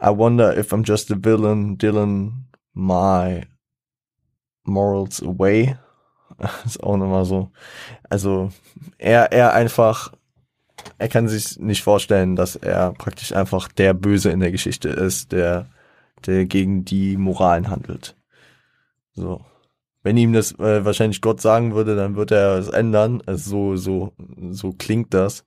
I wonder if I'm just a villain, Dylan my morals away. [laughs] ist auch nochmal so. Also, er, er einfach, er kann sich nicht vorstellen, dass er praktisch einfach der Böse in der Geschichte ist, der, der gegen die Moralen handelt. So. Wenn ihm das äh, wahrscheinlich Gott sagen würde, dann wird er es ändern. Also so, so, so klingt das.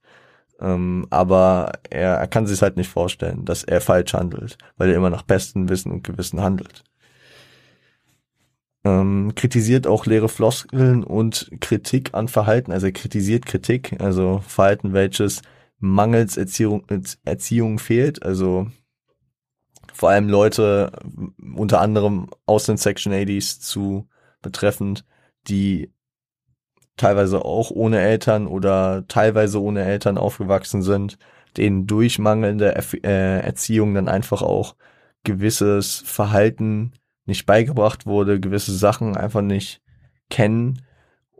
Ähm, aber er, er kann sich halt nicht vorstellen, dass er falsch handelt, weil er immer nach bestem Wissen und Gewissen handelt. Ähm, kritisiert auch leere Floskeln und Kritik an Verhalten, also er kritisiert Kritik, also Verhalten, welches mangels Erziehung, Erziehung fehlt, also vor allem Leute, unter anderem aus den Section 80s zu betreffend, die teilweise auch ohne Eltern oder teilweise ohne Eltern aufgewachsen sind, denen durch mangelnde äh, Erziehung dann einfach auch gewisses Verhalten nicht beigebracht wurde, gewisse Sachen einfach nicht kennen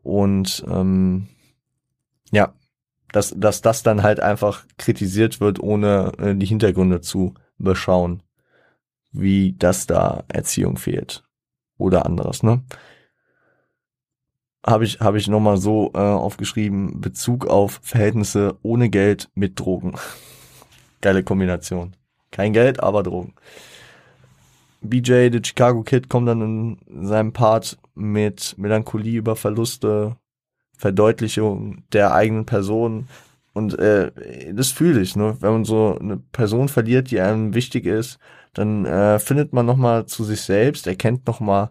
und ähm, ja, dass, dass das dann halt einfach kritisiert wird, ohne äh, die Hintergründe zu beschauen, wie das da Erziehung fehlt oder anderes, ne? Habe ich, hab ich nochmal so äh, aufgeschrieben, Bezug auf Verhältnisse ohne Geld mit Drogen. [laughs] Geile Kombination. Kein Geld, aber Drogen. BJ, der Chicago Kid, kommt dann in seinem Part mit Melancholie über Verluste, Verdeutlichung der eigenen Person. Und äh, das fühle ich, ne? Wenn man so eine Person verliert, die einem wichtig ist, dann äh, findet man nochmal zu sich selbst, erkennt nochmal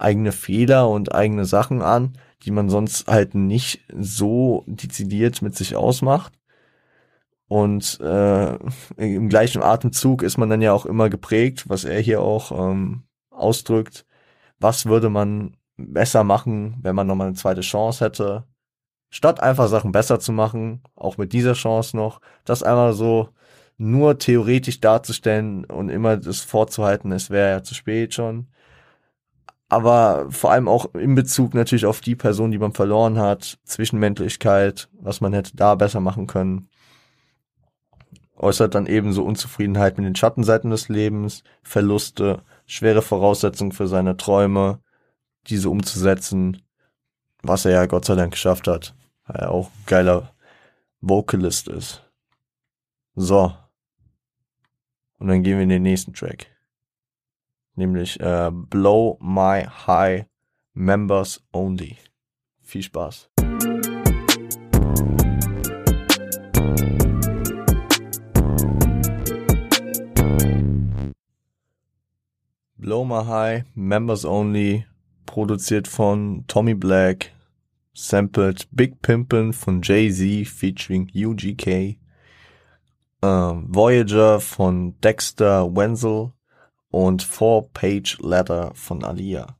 eigene Fehler und eigene Sachen an, die man sonst halt nicht so dezidiert mit sich ausmacht. Und äh, im gleichen Atemzug ist man dann ja auch immer geprägt, was er hier auch ähm, ausdrückt. Was würde man besser machen, wenn man nochmal eine zweite Chance hätte. Statt einfach Sachen besser zu machen, auch mit dieser Chance noch, das einmal so nur theoretisch darzustellen und immer das vorzuhalten, es wäre ja zu spät schon. Aber vor allem auch in Bezug natürlich auf die Person, die man verloren hat, Zwischenmenschlichkeit, was man hätte da besser machen können. Äußert dann ebenso Unzufriedenheit mit den Schattenseiten des Lebens, Verluste, schwere Voraussetzungen für seine Träume, diese umzusetzen, was er ja Gott sei Dank geschafft hat, weil er auch ein geiler Vocalist ist. So. Und dann gehen wir in den nächsten Track. Nämlich äh, Blow My High Members Only. Viel Spaß. Blow My High Members Only produziert von Tommy Black, sampled Big Pimpin' von Jay-Z featuring UGK, äh, Voyager von Dexter Wenzel und Four Page Letter von Alia.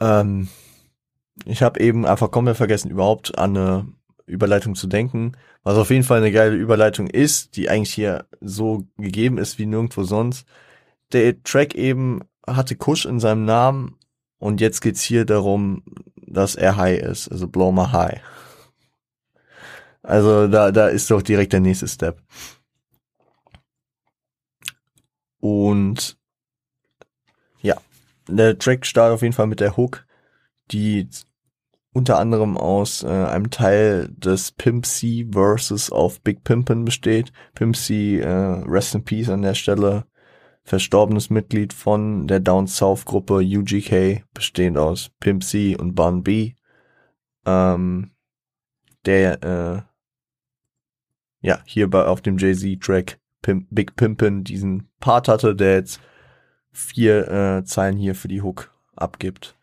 Ähm, ich habe eben einfach komplett vergessen, überhaupt an eine Überleitung zu denken, was auf jeden Fall eine geile Überleitung ist, die eigentlich hier so gegeben ist wie nirgendwo sonst. Der Track eben hatte Kush in seinem Namen und jetzt geht's hier darum, dass er high ist, also blow my high. Also da, da ist doch direkt der nächste Step. Und ja, der Track startet auf jeden Fall mit der Hook, die unter anderem aus äh, einem Teil des Pimp C Versus auf Big Pimpin besteht. Pimp C, äh, Rest in Peace an der Stelle, verstorbenes Mitglied von der Down South Gruppe UGK, bestehend aus Pimp C und Bun B, ähm, der äh, ja hier bei auf dem Jay-Z Track Pimp, Big Pimpin diesen Part hatte, der jetzt vier äh, Zeilen hier für die Hook abgibt.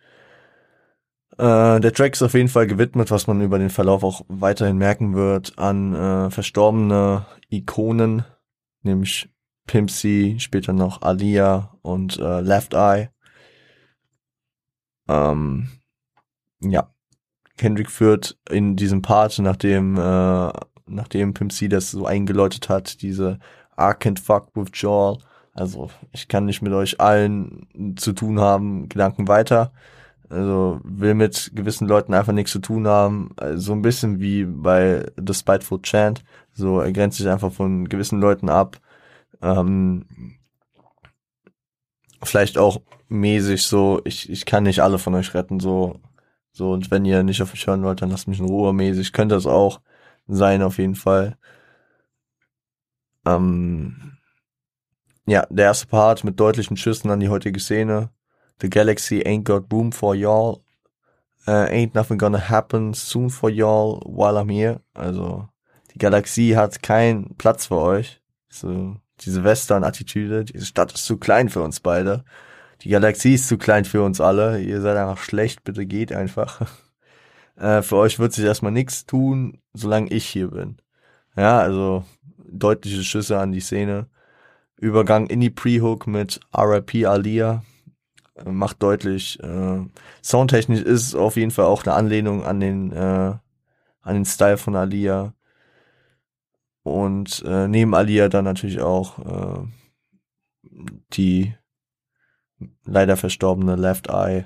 Äh, der Track ist auf jeden Fall gewidmet, was man über den Verlauf auch weiterhin merken wird, an äh, verstorbene Ikonen, nämlich Pimp C, später noch Alia und äh, Left Eye. Ähm, ja, Kendrick führt in diesem Part, nachdem äh, nachdem Pimp C das so eingeläutet hat, diese I can't fuck with Joel. Also ich kann nicht mit euch allen zu tun haben, Gedanken weiter. Also will mit gewissen Leuten einfach nichts zu tun haben. Also, so ein bisschen wie bei The Spiteful Chant. So er grenzt sich einfach von gewissen Leuten ab ähm, vielleicht auch mäßig so, ich, ich kann nicht alle von euch retten, so, so, und wenn ihr nicht auf mich hören wollt, dann lasst mich in Ruhe mäßig, könnte das auch sein, auf jeden Fall. Ähm, ja, der erste Part mit deutlichen Schüssen an die heutige Szene. The galaxy ain't got room for y'all. Uh, ain't nothing gonna happen soon for y'all while I'm here. Also, die Galaxie hat keinen Platz für euch. So, diese Western-Attitüde, diese Stadt ist zu klein für uns beide. Die Galaxie ist zu klein für uns alle. Ihr seid einfach schlecht, bitte geht einfach. [laughs] Äh, für euch wird sich erstmal nichts tun, solange ich hier bin. Ja, also deutliche Schüsse an die Szene. Übergang in die Pre-Hook mit RIP Alia äh, macht deutlich, äh, soundtechnisch ist es auf jeden Fall auch eine Anlehnung an den, äh, an den Style von Alia. Und äh, neben Alia dann natürlich auch äh, die leider verstorbene Left Eye,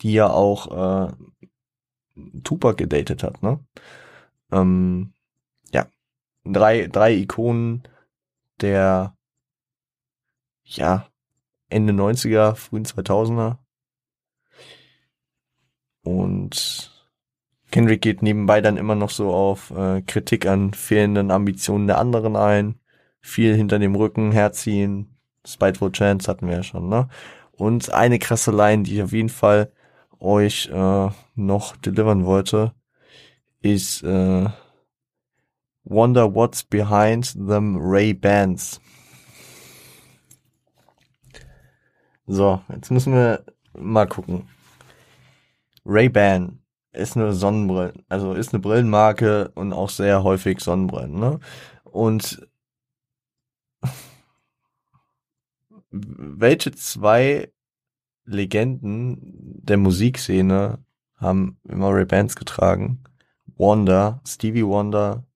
die ja auch äh, Tupac gedatet hat, ne? Ähm, drei, drei Ikonen der, ja, Ende 90er, frühen 2000er. Und Kendrick geht nebenbei dann immer noch so auf äh, Kritik an fehlenden Ambitionen der anderen ein. Viel hinter dem Rücken herziehen. Spiteful Chance hatten wir ja schon, ne? Und eine krasse Line, die ich auf jeden Fall euch äh, noch delivern wollte, ist äh, Wonder what's behind them Ray Bands. So, jetzt müssen wir mal gucken. Ray-Ban ist eine Sonnenbrille, also ist eine Brillenmarke und auch sehr häufig Sonnenbrillen, ne? Und [laughs] welche zwei Legenden der Musikszene haben immer Ray Bands getragen. Wonder, Stevie Wonder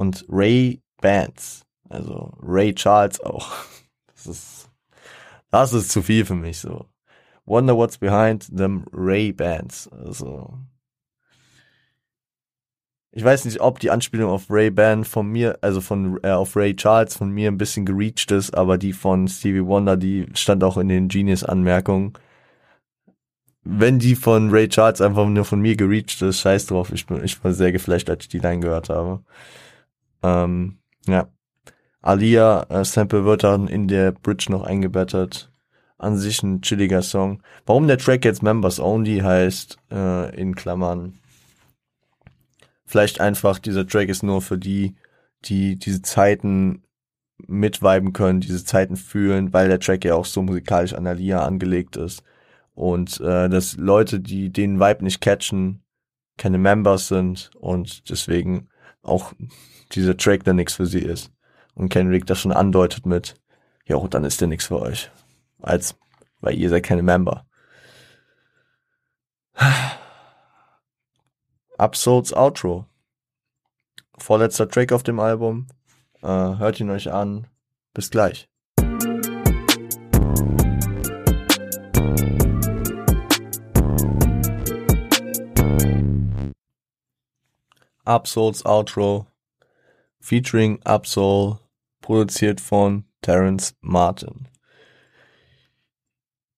und Ray Bands. Also Ray Charles auch. [laughs] Das ist, das ist zu viel für mich so. Wonder what's behind them Ray Bands. Also ich weiß nicht, ob die Anspielung auf Ray Ban von mir, also von äh, auf Ray Charles von mir ein bisschen gereached ist, aber die von Stevie Wonder, die stand auch in den Genius-Anmerkungen. Wenn die von Ray Charles einfach nur von mir gereached ist, scheiß drauf, ich bin, ich war sehr geflasht, als ich die Line gehört habe. Ähm, ja. Alia äh, Sample wird dann in der Bridge noch eingebettet. An sich ein chilliger Song. Warum der Track jetzt Members Only heißt, äh, in Klammern, Vielleicht einfach, dieser Track ist nur für die, die diese Zeiten mitviben können, diese Zeiten fühlen, weil der Track ja auch so musikalisch an der Lia angelegt ist. Und äh, dass Leute, die den Vibe nicht catchen, keine Members sind und deswegen auch dieser Track dann nichts für sie ist. Und Kendrick das schon andeutet mit, ja, dann ist der nichts für euch. Als, weil ihr seid keine Member. [sighs] Absol's Outro. Vorletzter Track auf dem Album. Äh, hört ihn euch an. Bis gleich. Absol's Outro featuring Absol, produziert von Terence Martin.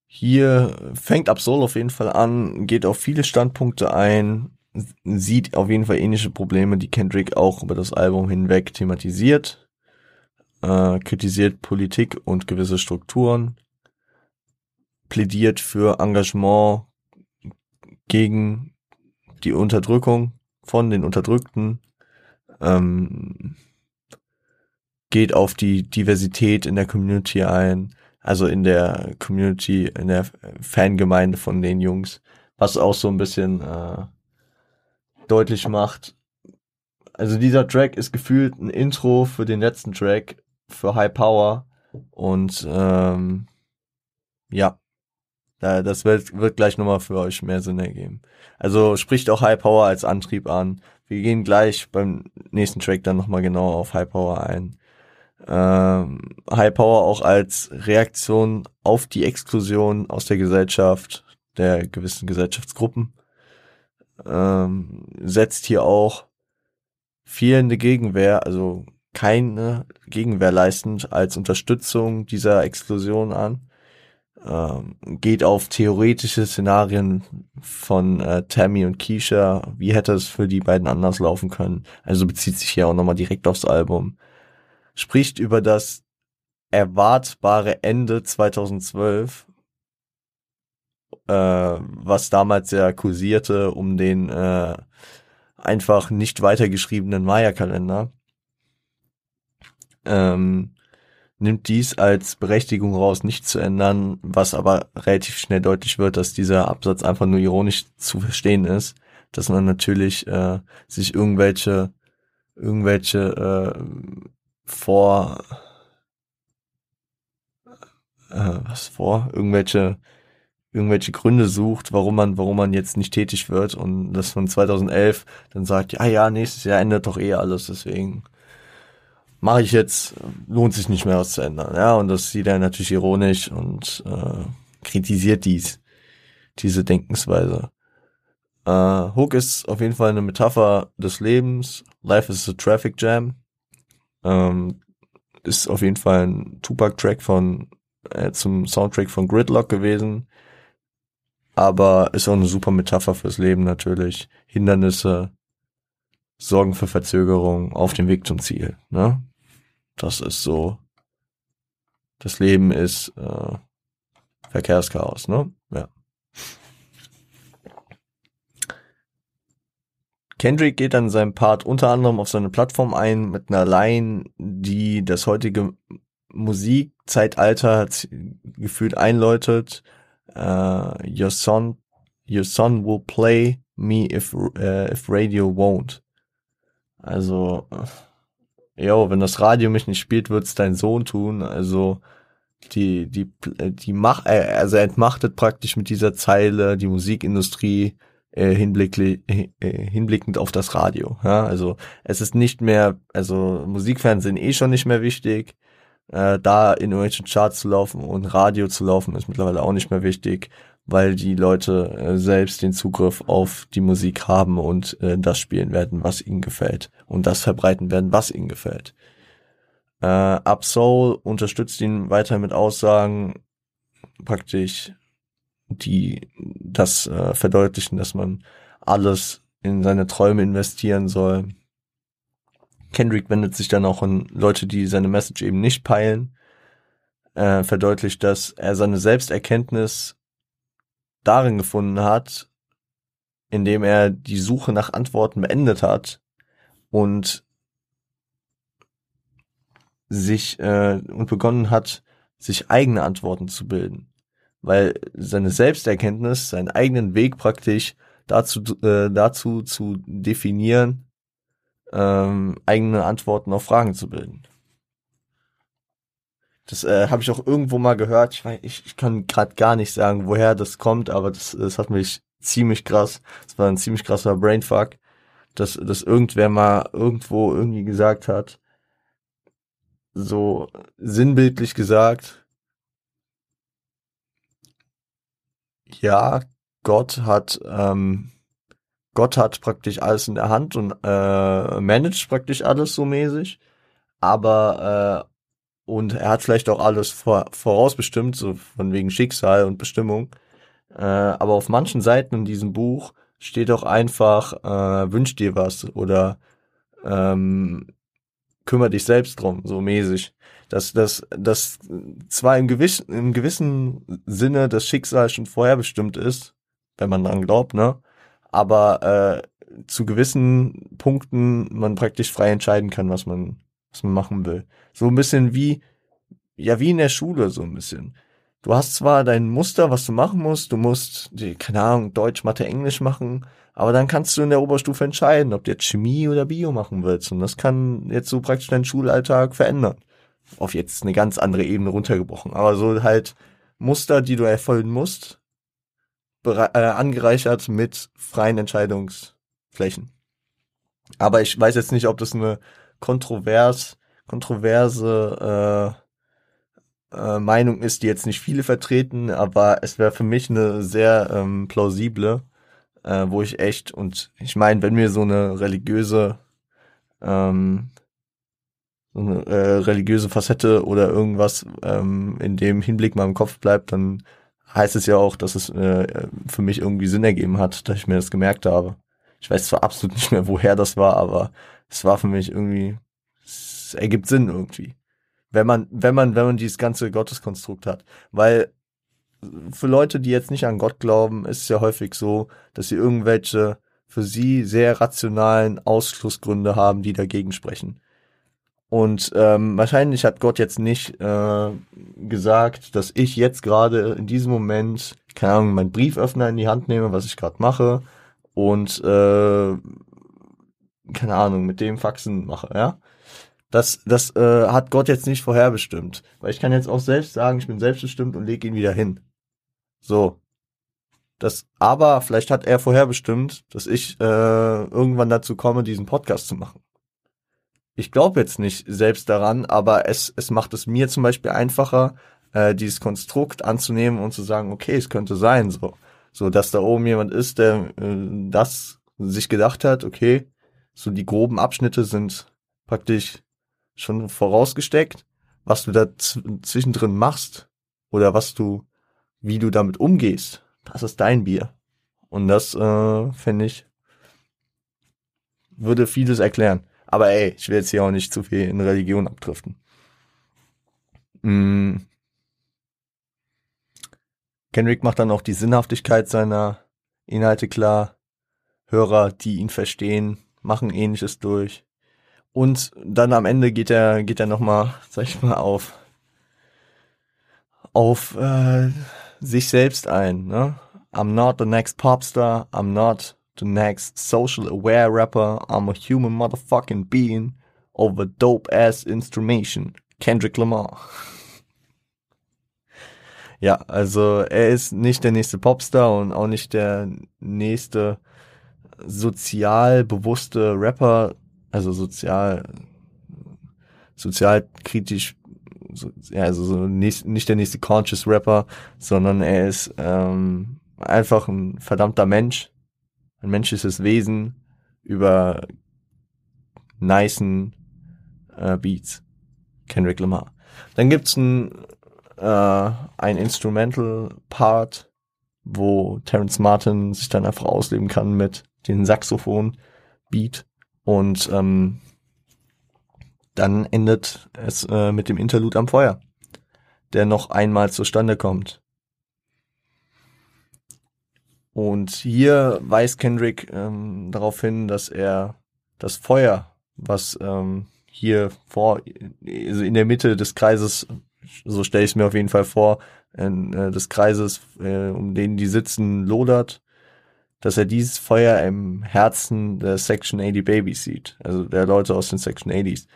Hier fängt Absol auf jeden Fall an, geht auf viele Standpunkte ein, sieht auf jeden Fall ähnliche Probleme, die Kendrick auch über das Album hinweg thematisiert, äh, kritisiert Politik und gewisse Strukturen, plädiert für Engagement gegen die Unterdrückung von den Unterdrückten, ähm, geht auf die Diversität in der Community ein, also in der Community, in der Fangemeinde von den Jungs, was auch so ein bisschen äh, deutlich macht. Also dieser Track ist gefühlt ein Intro für den letzten Track für High Power und ähm, ja, das wird, wird gleich nochmal für euch mehr Sinn ergeben. Also spricht auch High Power als Antrieb an. Wir gehen gleich beim nächsten Track dann nochmal genauer auf High Power ein. Ähm, High Power auch als Reaktion auf die Exklusion aus der Gesellschaft, der gewissen Gesellschaftsgruppen ähm, setzt hier auch fehlende Gegenwehr, also keine Gegenwehr leistend als Unterstützung dieser Explosion an. Ähm, geht auf theoretische Szenarien von äh, Tammy und Keisha. Wie hätte es für die beiden anders laufen können? Also bezieht sich hier auch nochmal direkt aufs Album. Spricht über das erwartbare Ende 2012 äh, was damals ja kursierte um den äh, einfach nicht weitergeschriebenen Maya-Kalender, ähm, nimmt dies als Berechtigung raus, nicht zu ändern, was aber relativ schnell deutlich wird, dass dieser Absatz einfach nur ironisch zu verstehen ist, dass man natürlich äh, sich irgendwelche irgendwelche äh, vor äh, was vor? Irgendwelche irgendwelche Gründe sucht, warum man, warum man jetzt nicht tätig wird. Und das von 2011 dann sagt, ja, ja, nächstes Jahr endet doch eh alles, deswegen mache ich jetzt, lohnt sich nicht mehr was zu ändern. Ja, und das sieht er natürlich ironisch und äh, kritisiert dies, diese Denkensweise. Äh, Hook ist auf jeden Fall eine Metapher des Lebens. Life is a Traffic Jam. Ähm, ist auf jeden Fall ein Tupac-Track von äh, zum Soundtrack von Gridlock gewesen aber ist auch eine super Metapher fürs Leben natürlich. Hindernisse sorgen für Verzögerung auf dem Weg zum Ziel. Ne? Das ist so. Das Leben ist äh, Verkehrschaos, ne? Ja. Kendrick geht dann seinem Part unter anderem auf seine Plattform ein mit einer Line, die das heutige Musikzeitalter gefühlt einläutet uh, your son, your son will play me if, uh, if radio won't. Also, jo, wenn das Radio mich nicht spielt, wird's dein Sohn tun. Also, die, die, die Macht, äh, also entmachtet praktisch mit dieser Zeile die Musikindustrie äh, hinblicklich, äh, hinblickend auf das Radio. Ja? Also es ist nicht mehr, also Musikfernsehen eh schon nicht mehr wichtig. Äh, da in irgendwelchen Charts zu laufen und Radio zu laufen ist mittlerweile auch nicht mehr wichtig, weil die Leute äh, selbst den Zugriff auf die Musik haben und äh, das spielen werden, was ihnen gefällt und das verbreiten werden, was ihnen gefällt. Äh, Absol unterstützt ihn weiter mit Aussagen, praktisch die das äh, verdeutlichen, dass man alles in seine Träume investieren soll. Kendrick wendet sich dann auch an Leute, die seine Message eben nicht peilen, äh, verdeutlicht, dass er seine Selbsterkenntnis darin gefunden hat, indem er die Suche nach Antworten beendet hat und sich äh, und begonnen hat, sich eigene Antworten zu bilden weil seine Selbsterkenntnis, seinen eigenen Weg praktisch dazu, äh, dazu zu definieren, ähm, eigene Antworten auf Fragen zu bilden. Das äh, habe ich auch irgendwo mal gehört. Ich, weiß, ich, ich kann gerade gar nicht sagen, woher das kommt, aber das, das hat mich ziemlich krass. Das war ein ziemlich krasser Brainfuck, dass, dass irgendwer mal irgendwo irgendwie gesagt hat, so sinnbildlich gesagt, ja, Gott hat ähm, Gott hat praktisch alles in der Hand und äh, managt praktisch alles so mäßig, aber äh, und er hat vielleicht auch alles vor, vorausbestimmt, so von wegen Schicksal und Bestimmung. Äh, aber auf manchen Seiten in diesem Buch steht auch einfach, äh, wünsch dir was oder ähm, kümmere dich selbst drum, so mäßig dass dass dass zwar im gewissen im gewissen Sinne das Schicksal schon vorherbestimmt ist, wenn man dran glaubt, ne? Aber äh, zu gewissen Punkten man praktisch frei entscheiden kann, was man was man machen will. So ein bisschen wie ja wie in der Schule so ein bisschen. Du hast zwar dein Muster, was du machen musst, du musst, keine Ahnung, Deutsch, Mathe, Englisch machen, aber dann kannst du in der Oberstufe entscheiden, ob du jetzt Chemie oder Bio machen willst. Und das kann jetzt so praktisch deinen Schulalltag verändern auf jetzt eine ganz andere Ebene runtergebrochen. Aber so halt Muster, die du erfüllen musst, äh, angereichert mit freien Entscheidungsflächen. Aber ich weiß jetzt nicht, ob das eine kontrovers, kontroverse äh, äh, Meinung ist, die jetzt nicht viele vertreten, aber es wäre für mich eine sehr ähm, plausible, äh, wo ich echt, und ich meine, wenn mir so eine religiöse ähm, so eine äh, religiöse Facette oder irgendwas ähm, in dem Hinblick mal im Kopf bleibt, dann heißt es ja auch, dass es äh, für mich irgendwie Sinn ergeben hat, dass ich mir das gemerkt habe. Ich weiß zwar absolut nicht mehr, woher das war, aber es war für mich irgendwie, ergibt Sinn irgendwie. Wenn man, wenn man, wenn man dieses ganze Gotteskonstrukt hat. Weil für Leute, die jetzt nicht an Gott glauben, ist es ja häufig so, dass sie irgendwelche für sie sehr rationalen Ausschlussgründe haben, die dagegen sprechen. Und ähm, wahrscheinlich hat Gott jetzt nicht äh, gesagt, dass ich jetzt gerade in diesem Moment, keine Ahnung, meinen Brieföffner in die Hand nehme, was ich gerade mache, und äh, keine Ahnung, mit dem Faxen mache, ja. Das, das äh, hat Gott jetzt nicht vorherbestimmt. Weil ich kann jetzt auch selbst sagen, ich bin selbstbestimmt und lege ihn wieder hin. So. Das, aber vielleicht hat er vorherbestimmt, dass ich äh, irgendwann dazu komme, diesen Podcast zu machen ich glaube jetzt nicht selbst daran, aber es, es macht es mir zum Beispiel einfacher, äh, dieses Konstrukt anzunehmen und zu sagen, okay, es könnte sein, so. So, dass da oben jemand ist, der äh, das sich gedacht hat, okay, so die groben Abschnitte sind praktisch schon vorausgesteckt, was du da zwischendrin machst oder was du, wie du damit umgehst, das ist dein Bier. Und das, äh, finde ich, würde vieles erklären. Aber ey, ich will jetzt hier auch nicht zu viel in Religion abdriften. Mm. Kendrick macht dann auch die Sinnhaftigkeit seiner Inhalte klar. Hörer, die ihn verstehen, machen ähnliches durch. Und dann am Ende geht er, geht er nochmal, sag ich mal, auf, auf äh, sich selbst ein. Ne? I'm not the next popstar, I'm not the next social aware rapper. I'm a human motherfucking being over dope ass instrumentation. Kendrick Lamar. [laughs] Ja, also er ist nicht der nächste Popstar und auch nicht der nächste sozial bewusste Rapper, also sozial sozialkritisch so, ja, also so nicht, nicht der nächste conscious Rapper, sondern er ist ähm, einfach ein verdammter Mensch, ein menschliches Wesen über nicen äh, Beats. Kendrick Lamar. Dann gibt's ein, äh, ein Instrumental Part, wo Terence Martin sich dann einfach ausleben kann mit den Saxophon Beat und ähm, dann endet es äh, mit dem Interlude am Feuer, der noch einmal zustande kommt. Und hier weist Kendrick ähm, darauf hin, dass er das Feuer, was ähm, hier vor, also in der Mitte des Kreises, so stelle ich es mir auf jeden Fall vor, äh, des Kreises, äh, um den die sitzen, lodert, dass er dieses Feuer im Herzen der Section 80 Babies sieht, also der Leute aus den Section 80s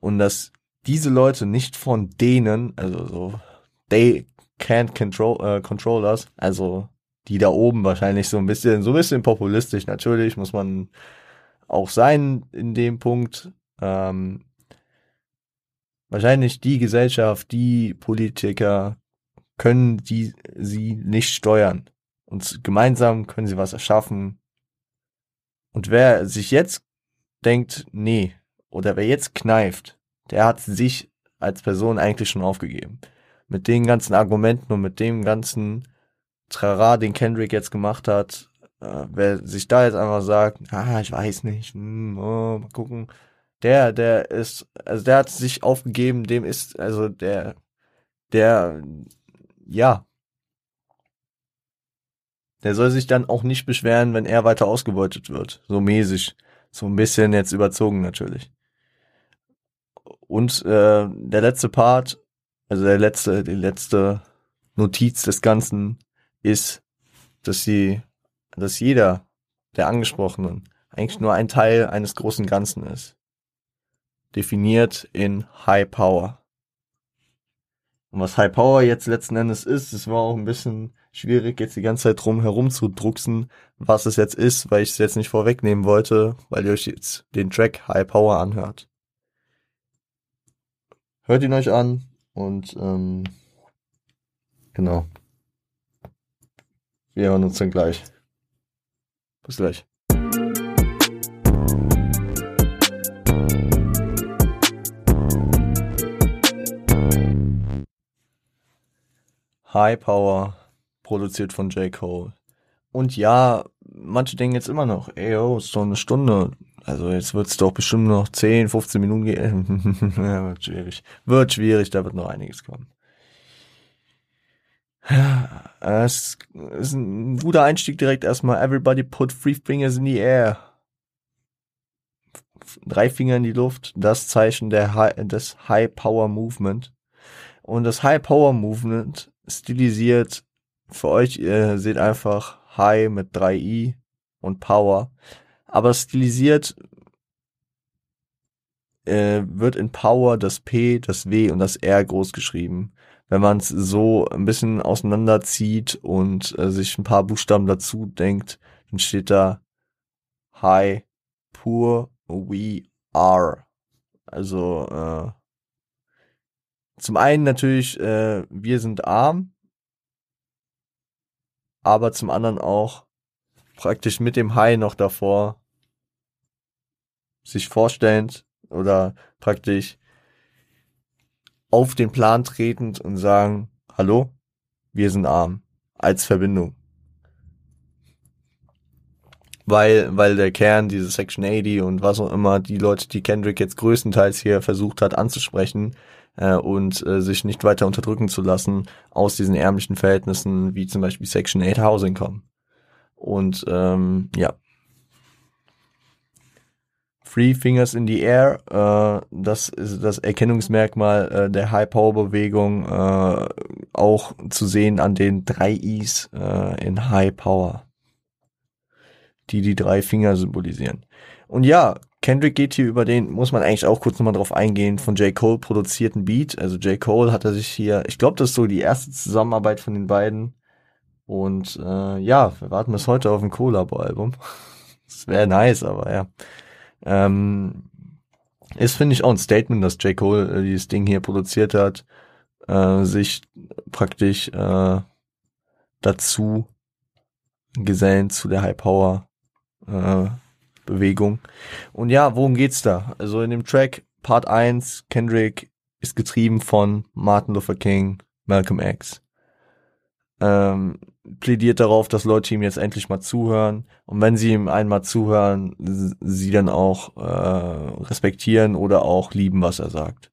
und dass diese Leute nicht von denen, also so, they can't control, äh, control us, also die da oben wahrscheinlich so ein bisschen, so ein bisschen populistisch, natürlich muss man auch sein in dem Punkt. Ähm, wahrscheinlich die Gesellschaft, die Politiker können die sie nicht steuern. Und gemeinsam können sie was erschaffen. Und wer sich jetzt denkt, nee, oder wer jetzt kneift, der hat sich als Person eigentlich schon aufgegeben. Mit den ganzen Argumenten und mit dem ganzen Trara, den Kendrick jetzt gemacht hat, äh, wer sich da jetzt einfach sagt, ah, ich weiß nicht, hm, oh, mal gucken, der, der ist, also der hat sich aufgegeben, dem ist, also der, der, ja, der soll sich dann auch nicht beschweren, wenn er weiter ausgebeutet wird, so mäßig, so ein bisschen jetzt überzogen natürlich. Und äh, der letzte Part, also der letzte, die letzte Notiz des Ganzen ist, dass sie, dass jeder der Angesprochenen eigentlich nur ein Teil eines großen Ganzen ist. Definiert in High Power. Und was High Power jetzt letzten Endes ist, es war auch ein bisschen schwierig, jetzt die ganze Zeit drum herum zu drucksen, was es jetzt ist, weil ich es jetzt nicht vorwegnehmen wollte, weil ihr euch jetzt den Track High Power anhört. Hört ihn euch an und ähm, genau. Wir hören uns dann gleich. Bis gleich. High Power, produziert von J. Cole. Und ja, manche denken jetzt immer noch, ey, oh, ist doch eine Stunde. Also jetzt wird es doch bestimmt noch 10, 15 Minuten gehen. [laughs] ja, wird schwierig. Wird schwierig, da wird noch einiges kommen. Es ist ein guter Einstieg direkt erstmal. Everybody put three fingers in the air. Drei Finger in die Luft, das Zeichen der High, des High Power Movement. Und das High Power Movement stilisiert für euch, ihr seht einfach High mit drei i und Power aber stilisiert äh, wird in Power das P, das W und das R groß geschrieben. Wenn man es so ein bisschen auseinanderzieht und äh, sich ein paar Buchstaben dazu denkt, dann steht da Hi, Poor We Are. Also äh, zum einen natürlich, äh, wir sind arm, aber zum anderen auch praktisch mit dem Hi noch davor sich vorstellend oder praktisch auf den Plan tretend und sagen, hallo, wir sind arm, als Verbindung. Weil, weil der Kern, diese Section 80 und was auch immer, die Leute, die Kendrick jetzt größtenteils hier versucht hat anzusprechen äh, und äh, sich nicht weiter unterdrücken zu lassen, aus diesen ärmlichen Verhältnissen wie zum Beispiel Section 8 Housing kommen. Und ähm, ja, Three Fingers in the Air, äh, das ist das Erkennungsmerkmal äh, der High Power Bewegung, äh, auch zu sehen an den drei Is äh, in High Power, die die drei Finger symbolisieren. Und ja, Kendrick geht hier über den, muss man eigentlich auch kurz nochmal drauf eingehen, von J. Cole produzierten Beat. Also J. Cole hat er sich hier, ich glaube, das ist so die erste Zusammenarbeit von den beiden. Und äh, ja, wir warten bis heute auf ein Collabo-Album. [laughs] Das wäre nice, aber ja. Ähm, ist, finde ich, auch ein Statement, dass J. Cole äh, dieses Ding hier produziert hat, äh, sich praktisch äh, dazu gesellen zu der High Power äh, Bewegung. Und ja, worum geht's da? Also in dem Track Part 1, Kendrick ist getrieben von Martin Luther King, Malcolm X. Ähm, plädiert darauf, dass Leute ihm jetzt endlich mal zuhören. Und wenn sie ihm einmal zuhören, sie dann auch äh, respektieren oder auch lieben, was er sagt.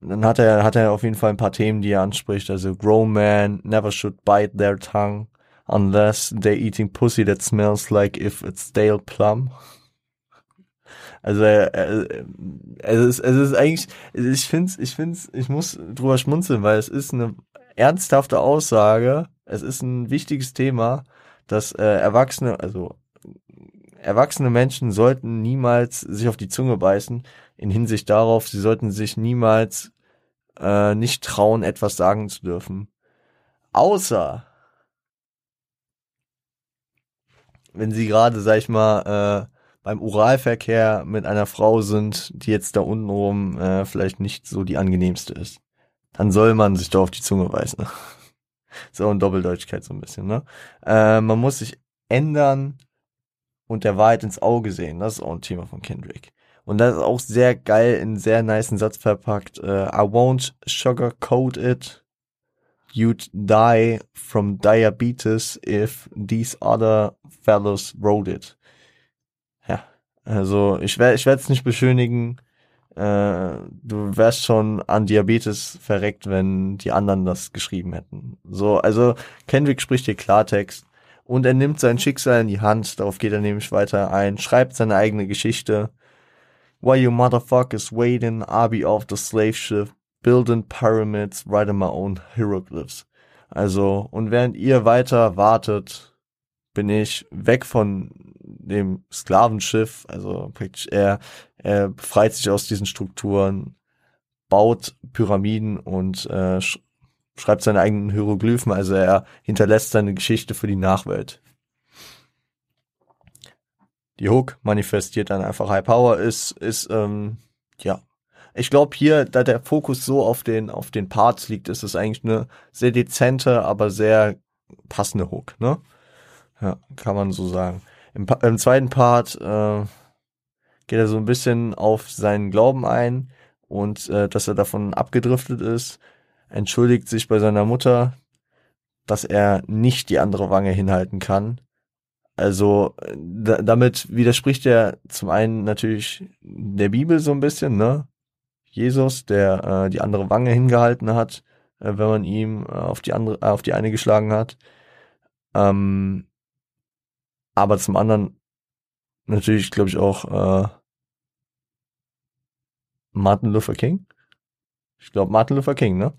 Dann hat er, hat er auf jeden Fall ein paar Themen, die er anspricht. Also, grown man never should bite their tongue unless they're eating pussy that smells like if it's stale plum. Also äh, äh, es ist, es ist eigentlich, ich find's, ich find's, ich muss drüber schmunzeln, weil es ist eine ernsthafte Aussage. Es ist ein wichtiges Thema, dass äh, Erwachsene, also erwachsene Menschen sollten niemals sich auf die Zunge beißen in Hinsicht darauf, sie sollten sich niemals äh, nicht trauen, etwas sagen zu dürfen. Außer wenn sie gerade, sag ich mal, äh, beim Oralverkehr mit einer Frau sind, die jetzt da unten rum äh, vielleicht nicht so die angenehmste ist. Dann soll man sich da auf die Zunge beißen. [laughs] so eine Doppeldeutigkeit so ein bisschen, ne? Äh, man muss sich ändern und der Wahrheit ins Auge sehen. Das ist auch ein Thema von Kendrick. Und das ist auch sehr geil in sehr niceen Satz verpackt. Uh, I won't sugarcoat it. You'd die from diabetes if these other fellows wrote it. Ja, also ich werde ich werde es nicht beschönigen. Äh, du wärst schon an Diabetes verreckt, wenn die anderen das geschrieben hätten. So, also Kendrick spricht hier Klartext und er nimmt sein Schicksal in die Hand. Darauf geht er nämlich weiter ein, schreibt seine eigene Geschichte. While you motherfuckers waiting, I'll be off the slave ship building pyramids, writing my own hieroglyphs. Also, und während ihr weiter wartet, bin ich weg von dem Sklavenschiff, also praktisch er, er befreit sich aus diesen Strukturen, baut Pyramiden und äh, sch schreibt seine eigenen Hieroglyphen, also er hinterlässt seine Geschichte für die Nachwelt. Die Hook manifestiert dann einfach High Power, ist, ist ähm, ja ich glaube hier, da der Fokus so auf den, auf den Parts liegt, ist es eigentlich eine sehr dezente, aber sehr passende Hook, ne? Ja, kann man so sagen. Im, im zweiten Part äh, geht er so ein bisschen auf seinen Glauben ein und äh, dass er davon abgedriftet ist, entschuldigt sich bei seiner Mutter, dass er nicht die andere Wange hinhalten kann. Also damit widerspricht er zum einen natürlich der Bibel so ein bisschen, ne? Jesus, der äh, die andere Wange hingehalten hat, äh, wenn man ihm äh, auf die andere, äh, auf die eine geschlagen hat. Ähm, aber zum anderen natürlich, glaube ich, auch äh, Martin Luther King. Ich glaube Martin Luther King, ne?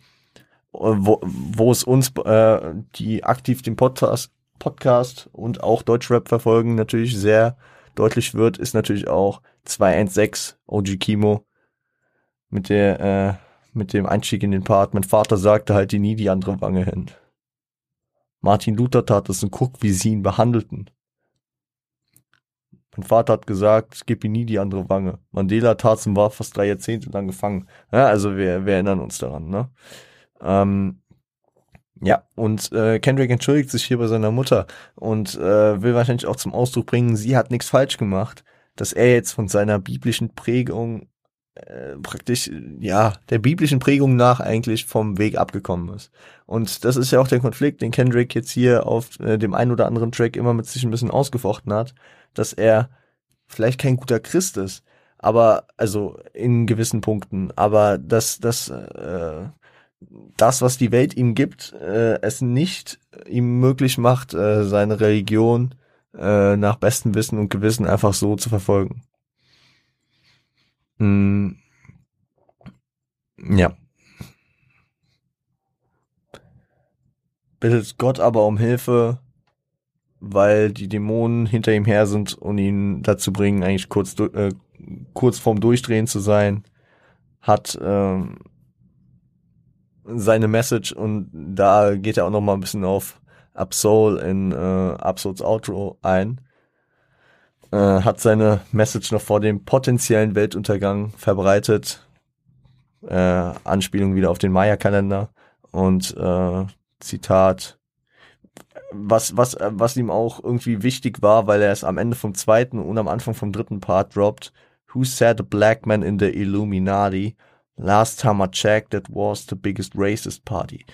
Wo, wo es uns, äh, die aktiv den Podcast, Podcast und auch Deutschrap verfolgen, natürlich sehr deutlich wird, ist natürlich auch 216 OG Kimo mit der, äh, mit dem Einstieg in den Part. Mein Vater sagte halt die nie die andere Wange hin. Martin Luther tat es und guck, wie sie ihn behandelten. Mein Vater hat gesagt, gib ihm nie die andere Wange. Mandela tat und war fast drei Jahrzehnte lang gefangen. Ja, also wir, wir erinnern uns daran, ne? Ähm, ja, und äh, Kendrick entschuldigt sich hier bei seiner Mutter und äh, will wahrscheinlich auch zum Ausdruck bringen, sie hat nichts falsch gemacht, dass er jetzt von seiner biblischen Prägung äh, praktisch, ja, der biblischen Prägung nach eigentlich vom Weg abgekommen ist. Und das ist ja auch der Konflikt, den Kendrick jetzt hier auf äh, dem einen oder anderen Track immer mit sich ein bisschen ausgefochten hat, dass er vielleicht kein guter Christ ist, aber, also in gewissen Punkten, aber dass, dass äh, das, was die Welt ihm gibt, äh, es nicht ihm möglich macht, äh, seine Religion äh, nach bestem Wissen und Gewissen einfach so zu verfolgen. Mm, ja. Bittet Gott aber um Hilfe, weil die Dämonen hinter ihm her sind und ihn dazu bringen, eigentlich kurz, äh, kurz vorm Durchdrehen zu sein, hat ähm, seine Message und da geht er auch noch mal ein bisschen auf Absol in äh, Absols Outro ein. Äh, hat seine Message noch vor dem potenziellen Weltuntergang verbreitet. Äh, Anspielung wieder auf den Maya-Kalender und äh, Zitat, was, was, was ihm auch irgendwie wichtig war, weil er es am Ende vom zweiten und am Anfang vom dritten Part droppt. Who said a black man in the Illuminati? Last time I checked, that was the biggest racist party.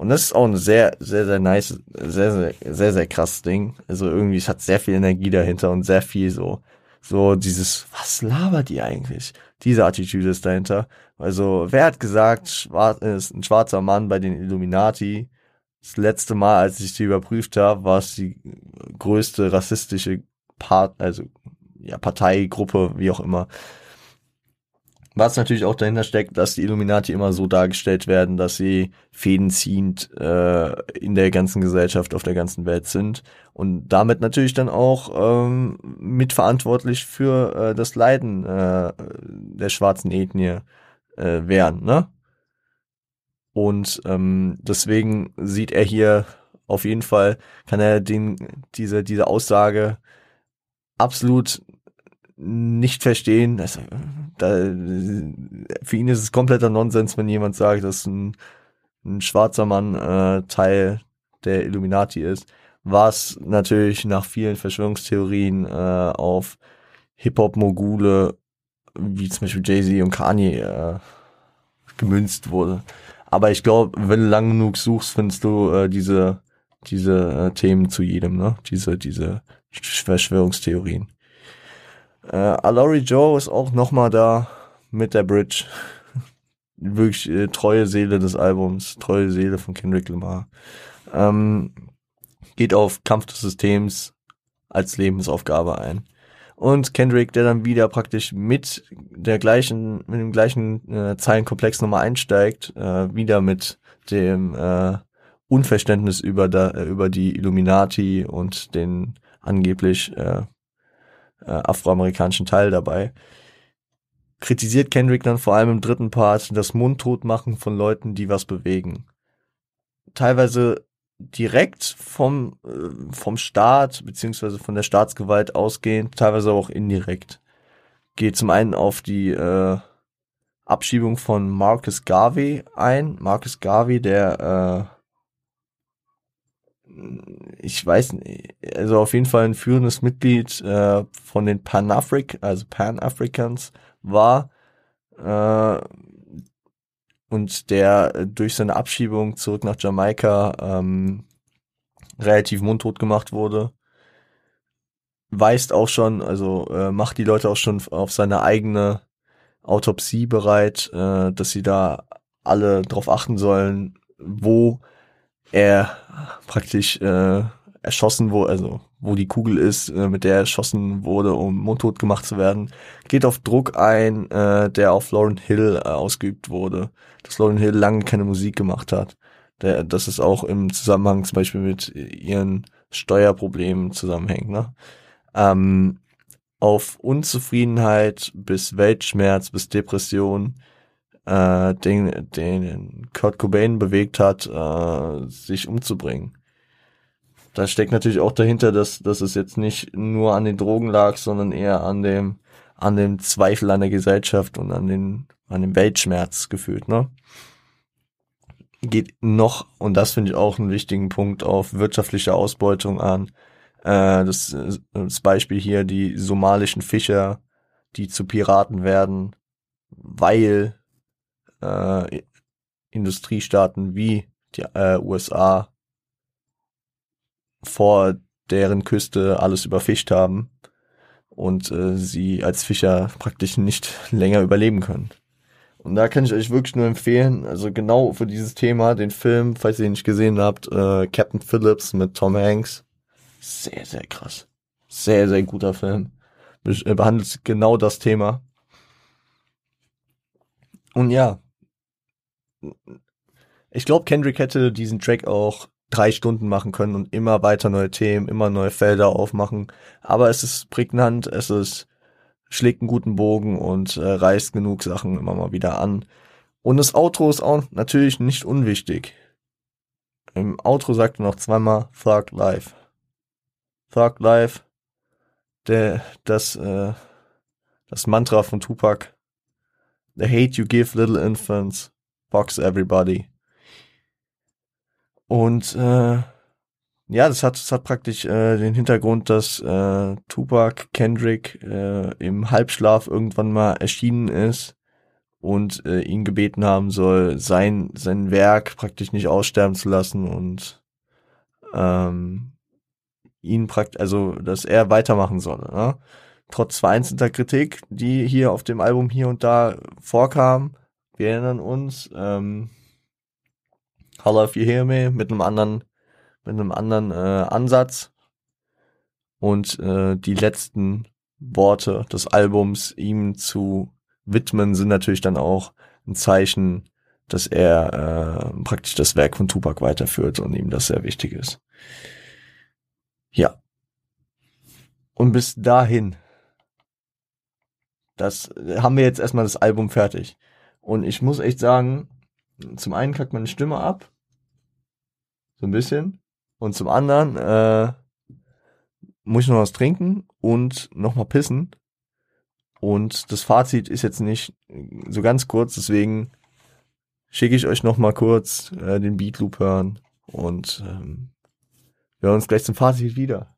Und das ist auch ein sehr, sehr, sehr nice, sehr, sehr, sehr, sehr krasses Ding. Also irgendwie, es hat sehr viel Energie dahinter und sehr viel so, so dieses, was labert die eigentlich? Diese Attitüde ist dahinter. Also, wer hat gesagt, schwarz, ist ein schwarzer Mann bei den Illuminati? Das letzte Mal, als ich die überprüft habe, war es die größte rassistische Part, also ja, Parteigruppe, wie auch immer. Was natürlich auch dahinter steckt, dass die Illuminati immer so dargestellt werden, dass sie fädenziehend äh, in der ganzen Gesellschaft, auf der ganzen Welt sind und damit natürlich dann auch ähm, mitverantwortlich für äh, das Leiden äh, der schwarzen Ethnie äh, wären. Ne? Und ähm, deswegen sieht er hier auf jeden Fall, kann er den, diese, diese Aussage absolut nicht verstehen. Also, da, für ihn ist es kompletter Nonsens, wenn jemand sagt, dass ein, ein schwarzer Mann äh, Teil der Illuminati ist, was natürlich nach vielen Verschwörungstheorien äh, auf Hip-Hop-Mogule wie zum Beispiel Jay-Z und Kanye äh, gemünzt wurde. Aber ich glaube, wenn du lang genug suchst, findest du äh, diese diese äh, Themen zu jedem, ne? Diese diese Verschwörungstheorien. Äh, Alori Joe ist auch nochmal da mit der Bridge. [laughs] Wirklich äh, treue Seele des Albums, treue Seele von Kendrick Lamar. Ähm, geht auf Kampf des Systems als Lebensaufgabe ein. Und Kendrick, der dann wieder praktisch mit der gleichen, mit dem gleichen äh, Zeilenkomplex nochmal einsteigt, äh, wieder mit dem äh, Unverständnis über, da, äh, über die Illuminati und den angeblich äh, äh, afroamerikanischen Teil dabei. Kritisiert Kendrick dann vor allem im dritten Part das Mundtotmachen von Leuten, die was bewegen. Teilweise direkt vom, äh, vom Staat beziehungsweise von der Staatsgewalt ausgehend, teilweise auch indirekt. Geht zum einen auf die äh, Abschiebung von Marcus Garvey ein. Marcus Garvey, der äh, ich weiß nicht, also auf jeden Fall ein führendes Mitglied äh, von den Pan-Afrik, also Pan-Africans war äh, und der durch seine Abschiebung zurück nach Jamaika ähm, relativ mundtot gemacht wurde. Weist auch schon, also äh, macht die Leute auch schon auf seine eigene Autopsie bereit, äh, dass sie da alle drauf achten sollen, wo er praktisch äh, erschossen wurde, also wo die Kugel ist, äh, mit der er erschossen wurde, um mundtot gemacht zu werden, geht auf Druck ein, äh, der auf Lauren Hill äh, ausgeübt wurde, dass Lauren Hill lange keine Musik gemacht hat. Der, das ist auch im Zusammenhang zum Beispiel mit ihren Steuerproblemen zusammenhängt. Ne? Ähm, auf Unzufriedenheit bis Weltschmerz bis Depression äh, den, den Kurt Cobain bewegt hat, äh, sich umzubringen. Da steckt natürlich auch dahinter, dass, dass es jetzt nicht nur an den Drogen lag, sondern eher an dem, an dem Zweifel an der Gesellschaft und an den, an dem Weltschmerz gefühlt, ne? Geht noch, und das finde ich auch einen wichtigen Punkt, auf wirtschaftliche Ausbeutung an. Äh, das, das Beispiel hier, die somalischen Fischer, die zu Piraten werden, weil äh, Industriestaaten wie die äh, USA vor deren Küste alles überfischt haben und äh, sie als Fischer praktisch nicht [laughs] länger überleben können. Und da kann ich euch wirklich nur empfehlen, also genau für dieses Thema, den Film, falls ihr ihn nicht gesehen habt, äh, Captain Phillips mit Tom Hanks. Sehr, sehr krass. Sehr, sehr guter Film. Äh, behandelt genau das Thema. Und ja, ich glaube, Kendrick hätte diesen Track auch drei Stunden machen können und immer weiter neue Themen, immer neue Felder aufmachen. Aber es ist prägnant, es ist schlägt einen guten Bogen und äh, reißt genug Sachen immer mal wieder an. Und das Outro ist auch natürlich nicht unwichtig. Im Outro sagt er noch zweimal Thug Life. Thug Life, der, das, äh, das Mantra von Tupac. The hate you give little infants, box everybody. Und äh, ja, das hat, das hat praktisch äh, den Hintergrund, dass äh, Tupac Kendrick äh, im Halbschlaf irgendwann mal erschienen ist und äh, ihn gebeten haben soll, sein, sein Werk praktisch nicht aussterben zu lassen und ähm, ihn praktisch, also dass er weitermachen soll. Ne? Trotz vereinzelter Kritik, die hier auf dem Album hier und da vorkam, wir erinnern uns, ähm, Holla if you hear me mit einem anderen, mit einem anderen äh, Ansatz. Und äh, die letzten Worte des Albums ihm zu widmen sind natürlich dann auch ein Zeichen, dass er äh, praktisch das Werk von Tupac weiterführt und ihm das sehr wichtig ist. Ja. Und bis dahin, das haben wir jetzt erstmal das Album fertig. Und ich muss echt sagen, zum einen kackt meine Stimme ab. So ein bisschen. Und zum anderen äh, muss ich noch was trinken und noch mal pissen. Und das Fazit ist jetzt nicht so ganz kurz, deswegen schicke ich euch noch mal kurz äh, den Beatloop hören und ähm, wir hören uns gleich zum Fazit wieder.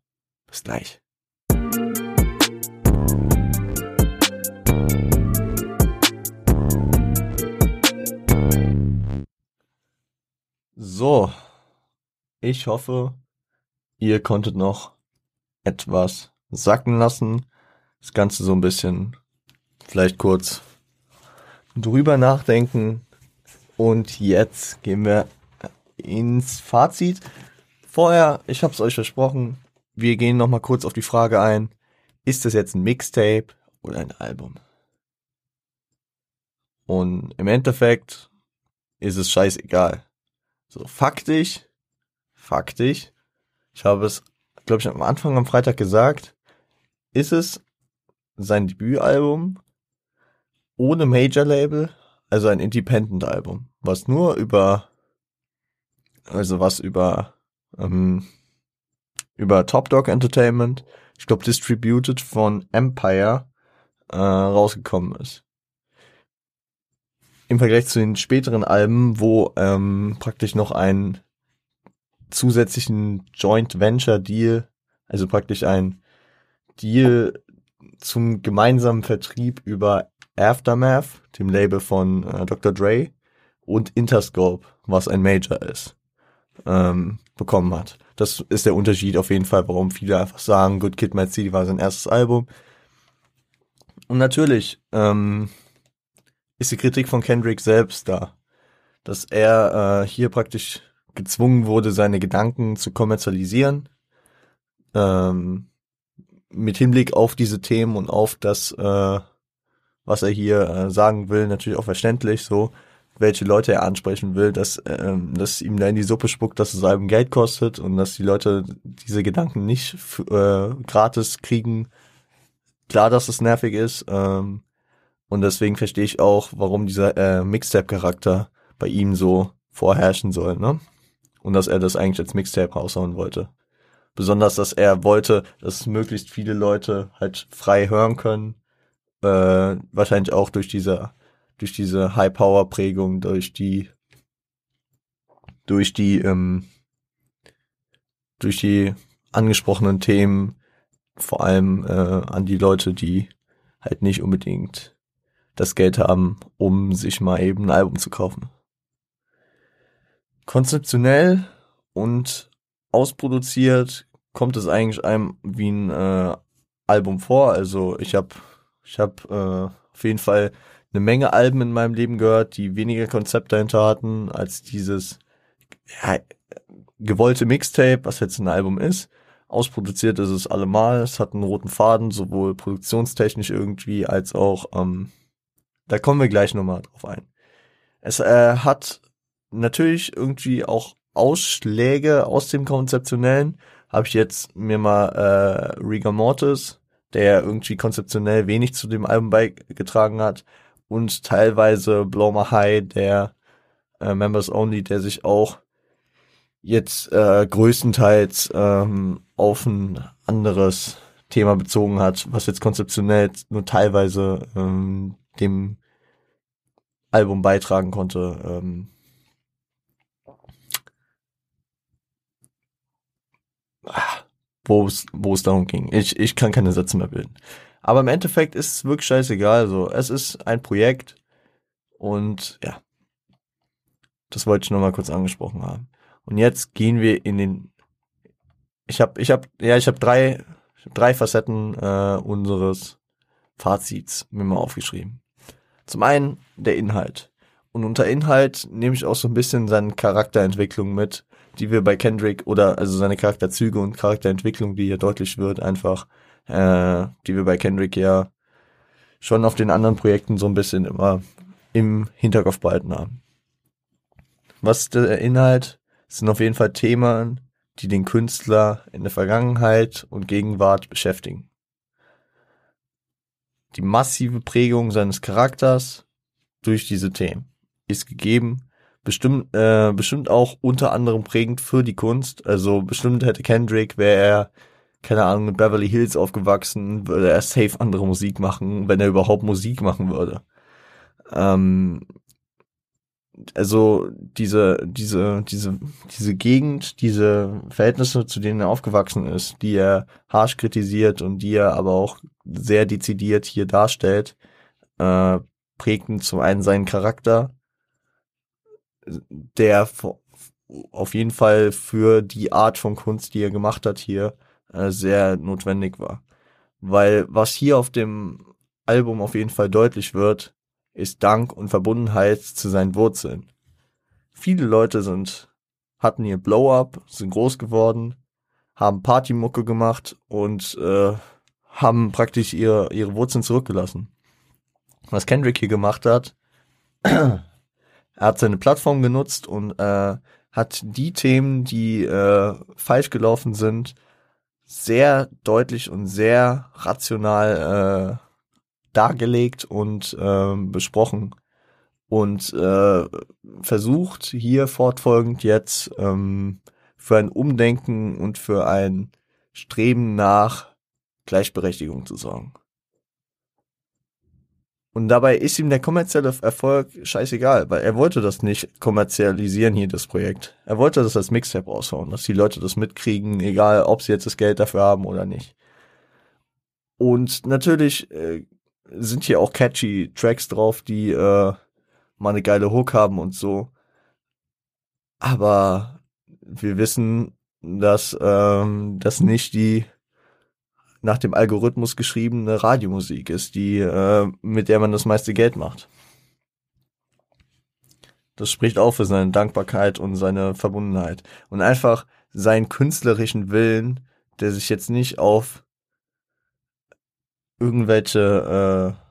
Bis gleich. So, ich hoffe, ihr konntet noch etwas sacken lassen. Das Ganze so ein bisschen vielleicht kurz drüber nachdenken. Und jetzt gehen wir ins Fazit. Vorher, ich habe es euch versprochen, wir gehen noch mal kurz auf die Frage ein, ist das jetzt ein Mixtape oder ein Album? Und im Endeffekt ist es scheißegal. So, faktisch, faktisch, ich habe es, glaube ich, am Anfang am Freitag gesagt, ist es sein Debütalbum? Ohne Major-Label, also ein Independent-Album, was nur über, also was über, ähm, über Top Dog Entertainment, ich glaube distributed von Empire, äh, rausgekommen ist im Vergleich zu den späteren Alben, wo ähm, praktisch noch ein zusätzlichen Joint Venture Deal, also praktisch ein Deal zum gemeinsamen Vertrieb über Aftermath, dem Label von äh, Dr. Dre, und Interscope, was ein Major ist, ähm, bekommen hat. Das ist der Unterschied auf jeden Fall, warum viele einfach sagen, Good Kid, Mad City war sein erstes Album. Und natürlich, ähm, ist die Kritik von Kendrick selbst da, dass er äh, hier praktisch gezwungen wurde, seine Gedanken zu kommerzialisieren, ähm, mit Hinblick auf diese Themen und auf das, äh, was er hier äh, sagen will, natürlich auch verständlich, so welche Leute er ansprechen will, dass, ähm, dass ihm da in die Suppe spuckt, dass das Album Geld kostet und dass die Leute diese Gedanken nicht äh, gratis kriegen. Klar, dass es nervig ist, ähm, und deswegen verstehe ich auch, warum dieser äh, Mixtape-Charakter bei ihm so vorherrschen soll, ne? Und dass er das eigentlich als Mixtape raushauen wollte. Besonders, dass er wollte, dass möglichst viele Leute halt frei hören können. Äh, wahrscheinlich auch durch diese, durch diese High-Power-Prägung, durch die, durch die, ähm, durch die angesprochenen Themen, vor allem äh, an die Leute, die halt nicht unbedingt das Geld haben, um sich mal eben ein Album zu kaufen. Konzeptionell und ausproduziert kommt es eigentlich einem wie ein äh, Album vor. Also ich habe ich hab, äh, auf jeden Fall eine Menge Alben in meinem Leben gehört, die weniger Konzept dahinter hatten als dieses ja, gewollte Mixtape, was jetzt ein Album ist. Ausproduziert ist es allemal. Es hat einen roten Faden, sowohl produktionstechnisch irgendwie als auch ähm, da kommen wir gleich nochmal drauf ein. Es äh, hat natürlich irgendwie auch Ausschläge aus dem Konzeptionellen habe ich jetzt mir mal äh, Rigor Mortis, der irgendwie konzeptionell wenig zu dem Album beigetragen hat, und teilweise Blow My High, der äh, Members Only, der sich auch jetzt äh, größtenteils ähm, auf ein anderes Thema bezogen hat, was jetzt konzeptionell nur teilweise ähm, dem Album beitragen konnte. Ähm, wo es wo es darum ging. Ich ich kann keine Sätze mehr bilden. Aber im Endeffekt ist es wirklich scheißegal. So, es ist ein Projekt und ja, das wollte ich noch mal kurz angesprochen haben. Und jetzt gehen wir in den. Ich habe ich habe ja ich habe drei hab drei Facetten äh, unseres Fazits mir mal aufgeschrieben. Zum einen der Inhalt. Und unter Inhalt nehme ich auch so ein bisschen seine Charakterentwicklung mit, die wir bei Kendrick oder also seine Charakterzüge und Charakterentwicklung, die hier deutlich wird, einfach, äh, die wir bei Kendrick ja schon auf den anderen Projekten so ein bisschen immer im Hinterkopf behalten haben. Was der Inhalt? Sind auf jeden Fall Themen, die den Künstler in der Vergangenheit und Gegenwart beschäftigen. Die massive Prägung seines Charakters durch diese Themen ist gegeben. Bestimmt, äh, bestimmt auch unter anderem prägend für die Kunst. Also bestimmt hätte Kendrick, wäre er, keine Ahnung, in Beverly Hills aufgewachsen, würde er safe andere Musik machen, wenn er überhaupt Musik machen würde. Ähm, also diese, diese, diese, diese Gegend, diese Verhältnisse, zu denen er aufgewachsen ist, die er harsch kritisiert und die er aber auch sehr dezidiert hier darstellt, äh, prägten zum einen seinen Charakter der auf jeden Fall für die Art von Kunst, die er gemacht hat hier, äh, sehr notwendig war. Weil was hier auf dem Album auf jeden Fall deutlich wird, ist Dank und Verbundenheit zu seinen Wurzeln. Viele Leute sind, hatten ihr Blow-up, sind groß geworden, haben Partymucke gemacht und äh, haben praktisch ihre, ihre Wurzeln zurückgelassen. Was Kendrick hier gemacht hat, [clears throat] er hat seine Plattform genutzt und äh, hat die Themen, die äh, falsch gelaufen sind, sehr deutlich und sehr rational äh, dargelegt und äh, besprochen und äh, versucht hier fortfolgend jetzt ähm, für ein Umdenken und für ein Streben nach Gleichberechtigung zu sorgen. Und dabei ist ihm der kommerzielle Erfolg scheißegal, weil er wollte das nicht kommerzialisieren hier, das Projekt. Er wollte das als Mixtape raushauen, dass die Leute das mitkriegen, egal ob sie jetzt das Geld dafür haben oder nicht. Und natürlich äh, sind hier auch catchy Tracks drauf, die äh, mal eine geile Hook haben und so. Aber wir wissen, dass ähm, das nicht die nach dem Algorithmus geschriebene Radiomusik ist, die äh, mit der man das meiste Geld macht. Das spricht auch für seine Dankbarkeit und seine Verbundenheit und einfach seinen künstlerischen Willen, der sich jetzt nicht auf irgendwelche äh,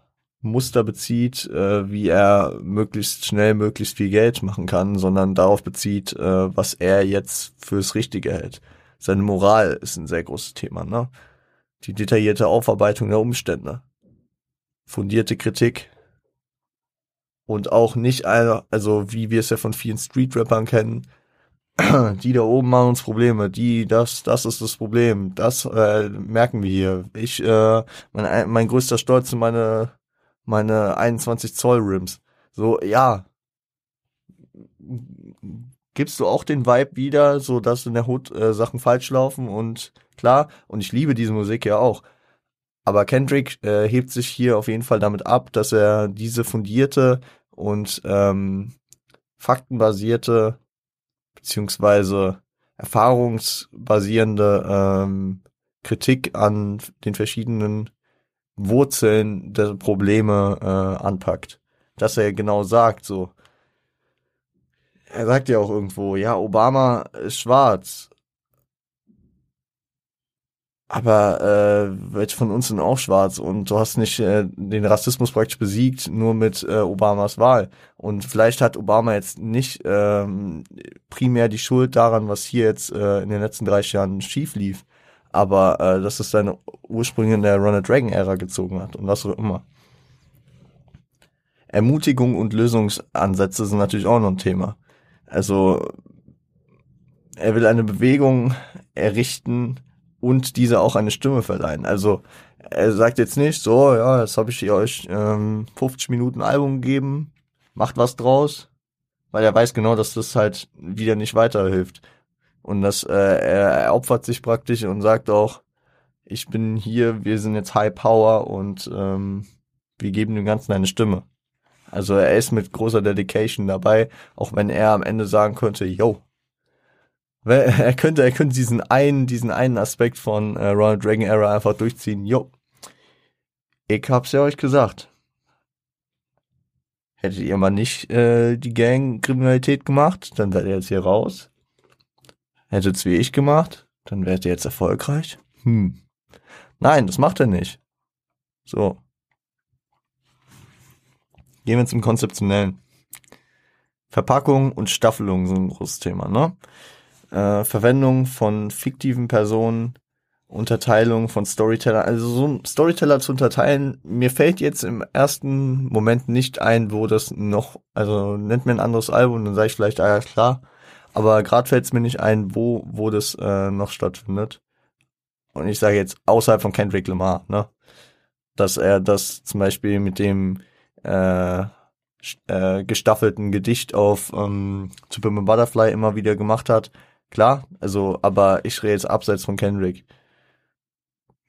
Muster bezieht, äh, wie er möglichst schnell möglichst viel Geld machen kann, sondern darauf bezieht, äh, was er jetzt fürs Richtige hält. Seine Moral ist ein sehr großes Thema, ne? die detaillierte Aufarbeitung der Umstände, fundierte Kritik und auch nicht also wie wir es ja von vielen Street-Rappern kennen, [clears throat] die da oben machen uns Probleme, die, das, das ist das Problem, das äh, merken wir hier. Ich, äh, mein, mein größter Stolz sind meine, meine 21 Zoll Rims. So, ja, gibst du auch den Vibe wieder, so dass in der Hut äh, Sachen falsch laufen und klar, und ich liebe diese Musik ja auch. Aber Kendrick äh, hebt sich hier auf jeden Fall damit ab, dass er diese fundierte und ähm, faktenbasierte beziehungsweise erfahrungsbasierende ähm, Kritik an den verschiedenen Wurzeln der Probleme äh, anpackt. Dass er genau sagt, so, er sagt ja auch irgendwo, ja, Obama ist schwarz. Aber äh, welche von uns sind auch schwarz und du hast nicht äh, den Rassismus praktisch besiegt, nur mit äh, Obamas Wahl. Und vielleicht hat Obama jetzt nicht ähm, primär die Schuld daran, was hier jetzt äh, in den letzten 30 Jahren schief lief, aber äh, dass es seine Ursprünge in der Ronald Reagan-Ära gezogen hat und was auch immer. Ermutigung und Lösungsansätze sind natürlich auch noch ein Thema. Also er will eine Bewegung errichten und dieser auch eine Stimme verleihen. Also er sagt jetzt nicht, so, ja, jetzt habe ich euch ähm, 50 Minuten Album gegeben, macht was draus, weil er weiß genau, dass das halt wieder nicht weiterhilft. Und dass äh, er, er opfert sich praktisch und sagt auch, ich bin hier, wir sind jetzt High Power und ähm, wir geben dem Ganzen eine Stimme. Also er ist mit großer Dedication dabei, auch wenn er am Ende sagen könnte, yo, er könnte, er könnte diesen einen, diesen einen Aspekt von äh, Ronald Reagan Era einfach durchziehen. Jo, ich hab's ja euch gesagt. Hättet ihr mal nicht äh, die Gang-Kriminalität gemacht, dann wärt ihr jetzt hier raus. Hättet's wie ich gemacht, dann wärt ihr jetzt erfolgreich. Hm. Nein, das macht er nicht. So. Gehen wir zum Konzeptionellen. Verpackung und Staffelung sind ein großes Thema, ne? Äh, Verwendung von fiktiven Personen, Unterteilung von Storyteller, also so ein Storyteller zu unterteilen, mir fällt jetzt im ersten Moment nicht ein, wo das noch, also nennt mir ein anderes Album, dann sage ich vielleicht, ah ja klar, aber gerade fällt es mir nicht ein, wo, wo das äh, noch stattfindet. Und ich sage jetzt außerhalb von Kendrick Lamar, ne? Dass er das zum Beispiel mit dem äh, äh, gestaffelten Gedicht auf ähm, Superman Butterfly immer wieder gemacht hat. Klar, also, aber ich rede jetzt abseits von Kendrick.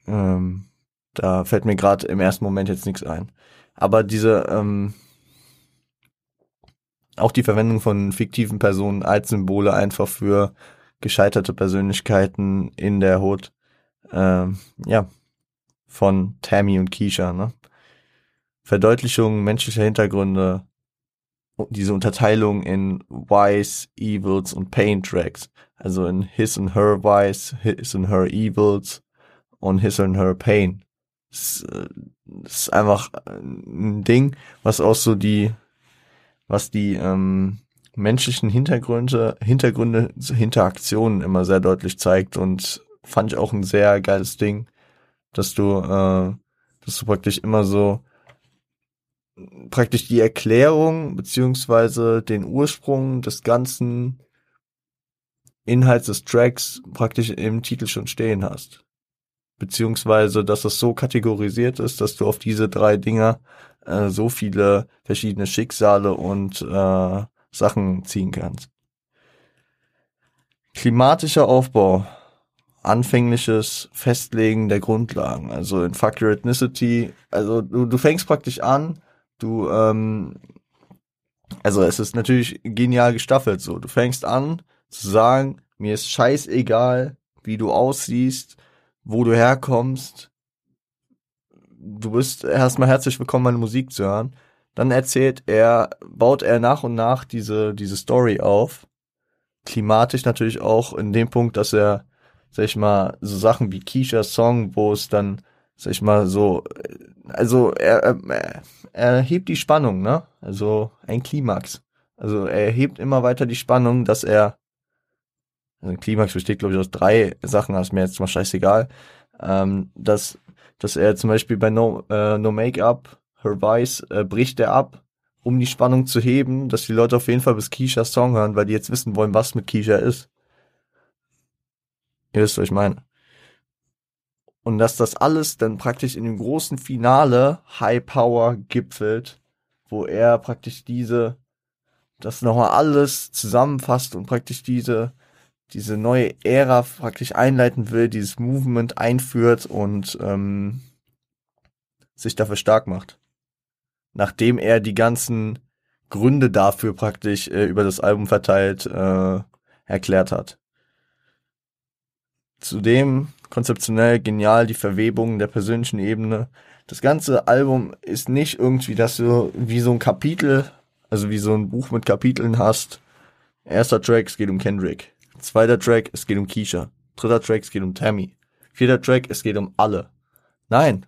Ähm, da fällt mir gerade im ersten Moment jetzt nichts ein. Aber diese, ähm, auch die Verwendung von fiktiven Personen als Symbole einfach für gescheiterte Persönlichkeiten in der Hood, ähm, ja, von Tammy und Keisha, ne? Verdeutlichung menschlicher Hintergründe, diese Unterteilung in Wise, Evils und Pain Tracks. Also in His and Her Wise, His and Her Evils und His and Her Pain. Das, äh, ist einfach ein Ding, was auch so die, was die ähm, menschlichen Hintergründe, Hintergründe, Interaktionen immer sehr deutlich zeigt und fand ich auch ein sehr geiles Ding, dass du, äh, dass du praktisch immer so praktisch die Erklärung beziehungsweise den Ursprung des ganzen Inhalts des Tracks praktisch im Titel schon stehen hast. Beziehungsweise, dass es so kategorisiert ist, dass du auf diese drei Dinger äh, so viele verschiedene Schicksale und äh, Sachen ziehen kannst. Klimatischer Aufbau. Anfängliches Festlegen der Grundlagen. Also in Fuck Your Ethnicity. Also du, du fängst praktisch an, Du, ähm, also es ist natürlich genial gestaffelt so. Du fängst an zu sagen, mir ist scheißegal, wie du aussiehst, wo du herkommst. Du bist erstmal herzlich willkommen, meine Musik zu hören. Dann erzählt er, baut er nach und nach diese, diese Story auf. Klimatisch natürlich auch in dem Punkt, dass er, sag ich mal, so Sachen wie Keisha's Song, wo es dann, sag ich mal, so, also er, er, er hebt die Spannung, ne? Also ein Klimax. Also er hebt immer weiter die Spannung, dass er also ein Klimax besteht, glaube ich, aus drei Sachen, das ist mir jetzt mal scheißegal. Ähm, dass, dass er zum Beispiel bei No, äh, no Make-up, Her Vice, äh, bricht er ab, um die Spannung zu heben, dass die Leute auf jeden Fall bis Keishas Song hören, weil die jetzt wissen wollen, was mit Keisha ist. Ihr wisst, was ich meine. Und dass das alles dann praktisch in dem großen Finale High Power gipfelt, wo er praktisch diese, das nochmal alles zusammenfasst und praktisch diese, diese neue Ära praktisch einleiten will, dieses Movement einführt und ähm, sich dafür stark macht. Nachdem er die ganzen Gründe dafür praktisch äh, über das Album verteilt äh, erklärt hat. Zudem konzeptionell genial die Verwebung der persönlichen Ebene. Das ganze Album ist nicht irgendwie, dass du wie so ein Kapitel, also wie so ein Buch mit Kapiteln hast. Erster Track, es geht um Kendrick. Zweiter Track, es geht um Keisha. Dritter Track, es geht um Tammy. vierter Track, es geht um alle. Nein.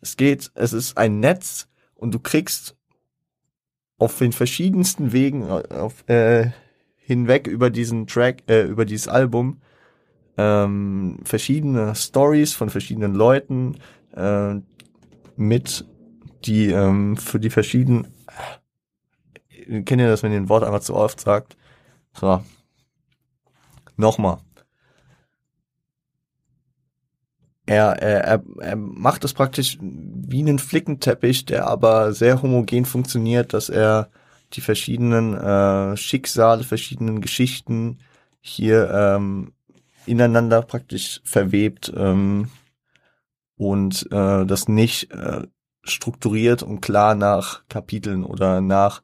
Es geht, es ist ein Netz und du kriegst auf den verschiedensten Wegen auf, äh, hinweg über diesen Track, äh, über dieses Album ähm, verschiedene Stories von verschiedenen Leuten äh, mit, die ähm, für die verschiedenen kennt ihr das, wenn ihr ein Wort einfach zu oft sagt? So. Nochmal. Er, er, er, er macht es praktisch wie einen Flickenteppich, der aber sehr homogen funktioniert, dass er die verschiedenen äh, Schicksale, verschiedenen Geschichten hier ähm, ineinander praktisch verwebt ähm, und äh, das nicht äh, strukturiert und klar nach Kapiteln oder nach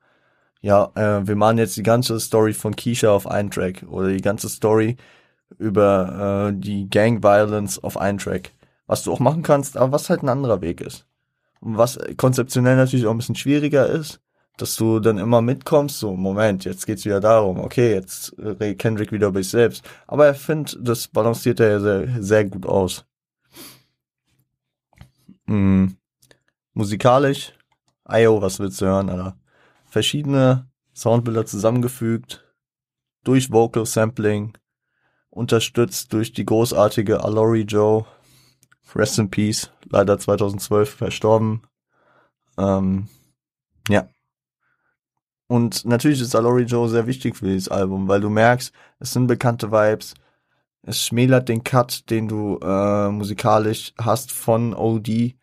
ja, äh, wir machen jetzt die ganze Story von Keisha auf einen Track oder die ganze Story über äh, die Gang Violence auf einen Track. Was du auch machen kannst, aber was halt ein anderer Weg ist. Und was konzeptionell natürlich auch ein bisschen schwieriger ist, dass du dann immer mitkommst, so, Moment, jetzt geht's wieder darum, okay, jetzt redet Kendrick wieder über sich selbst. Aber er findet, das balanciert er ja sehr, sehr gut aus. Mhm. Musikalisch, Io, was willst du hören, Alter? verschiedene Soundbilder zusammengefügt, durch Vocal Sampling, unterstützt durch die großartige Alori Joe, Rest in Peace, leider 2012 verstorben. Ähm, ja. Und natürlich ist Alori Joe sehr wichtig für dieses Album, weil du merkst, es sind bekannte Vibes, es schmälert den Cut, den du äh, musikalisch hast von OD,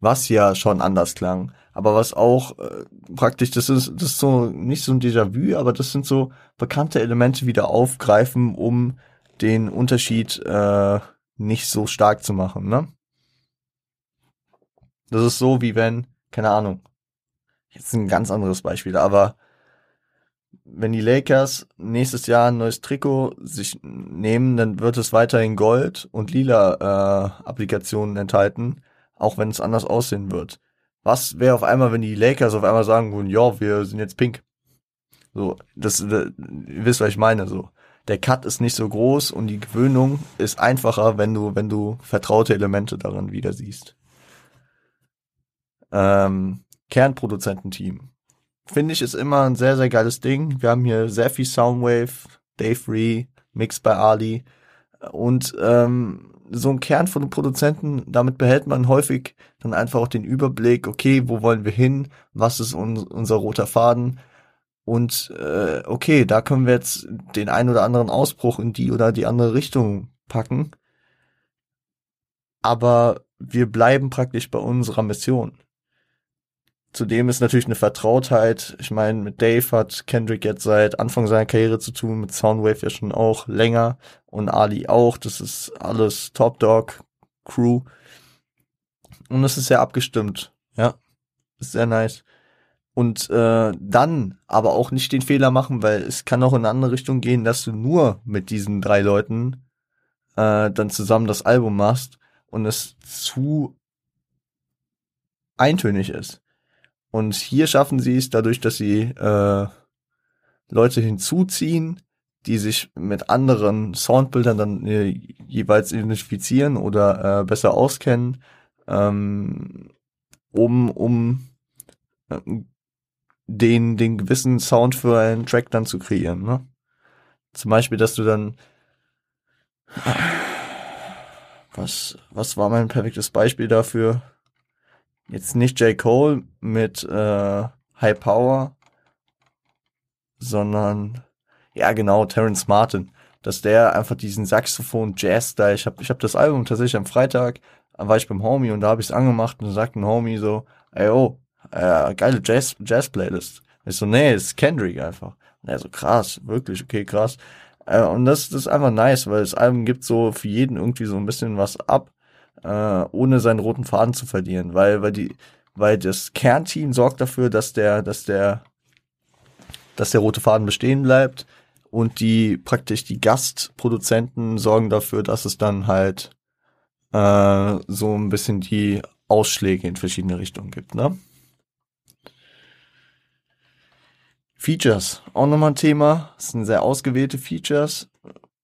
was ja schon anders klang aber was auch äh, praktisch, das ist, das ist so nicht so ein Déjà-vu, aber das sind so bekannte Elemente wieder aufgreifen, um den Unterschied äh, nicht so stark zu machen, ne? Das ist so wie wenn, keine Ahnung, jetzt ein ganz anderes Beispiel, aber wenn die Lakers nächstes Jahr ein neues Trikot sich nehmen, dann wird es weiterhin Gold und lila äh, Applikationen enthalten, auch wenn es anders aussehen wird. Was wäre auf einmal, wenn die Lakers auf einmal sagen würden, ja, wir sind jetzt pink? So, das, das ihr wisst, was ich meine, so. Der Cut ist nicht so groß und die Gewöhnung ist einfacher, wenn du, wenn du vertraute Elemente darin wieder siehst. Ähm, Kernproduzententeam. Finde ich, ist immer ein sehr, sehr geiles Ding. Wir haben hier sehr viel Soundwave, Dave Ree, Mix bei Ali. Und ähm, so ein Kern von den Produzenten, damit behält man häufig dann einfach auch den Überblick, okay, wo wollen wir hin, was ist un unser roter Faden und äh, okay, da können wir jetzt den einen oder anderen Ausbruch in die oder die andere Richtung packen, aber wir bleiben praktisch bei unserer Mission. Zudem ist natürlich eine Vertrautheit. Ich meine, mit Dave hat Kendrick jetzt seit Anfang seiner Karriere zu tun, mit Soundwave ja schon auch länger und Ali auch. Das ist alles Top Dog Crew. Und es ist sehr abgestimmt. Ja, ist sehr nice. Und äh, dann aber auch nicht den Fehler machen, weil es kann auch in eine andere Richtung gehen, dass du nur mit diesen drei Leuten äh, dann zusammen das Album machst und es zu eintönig ist. Und hier schaffen sie es dadurch, dass sie äh, Leute hinzuziehen, die sich mit anderen Soundbildern dann äh, jeweils identifizieren oder äh, besser auskennen, ähm, um, um äh, den, den gewissen Sound für einen Track dann zu kreieren. Ne? Zum Beispiel, dass du dann was, was war mein perfektes Beispiel dafür? Jetzt nicht J. Cole mit äh, High Power, sondern ja genau Terrence Martin, dass der einfach diesen Saxophon Jazz da, ich habe ich hab das Album tatsächlich am Freitag, war ich beim Homie und da habe ich es angemacht und da sagt ein Homie so, ey oh, äh, geile Jazz Jazz Playlist. Ich so, nee, ist Kendrick einfach. Und er so krass, wirklich, okay, krass. Äh, und das, das ist einfach nice, weil das Album gibt so für jeden irgendwie so ein bisschen was ab äh, ohne seinen roten Faden zu verlieren, weil, weil die, weil das Kernteam sorgt dafür, dass der, dass der, dass der rote Faden bestehen bleibt und die praktisch die Gastproduzenten sorgen dafür, dass es dann halt äh, so ein bisschen die Ausschläge in verschiedene Richtungen gibt, ne? Features, auch nochmal ein Thema. Das sind sehr ausgewählte Features.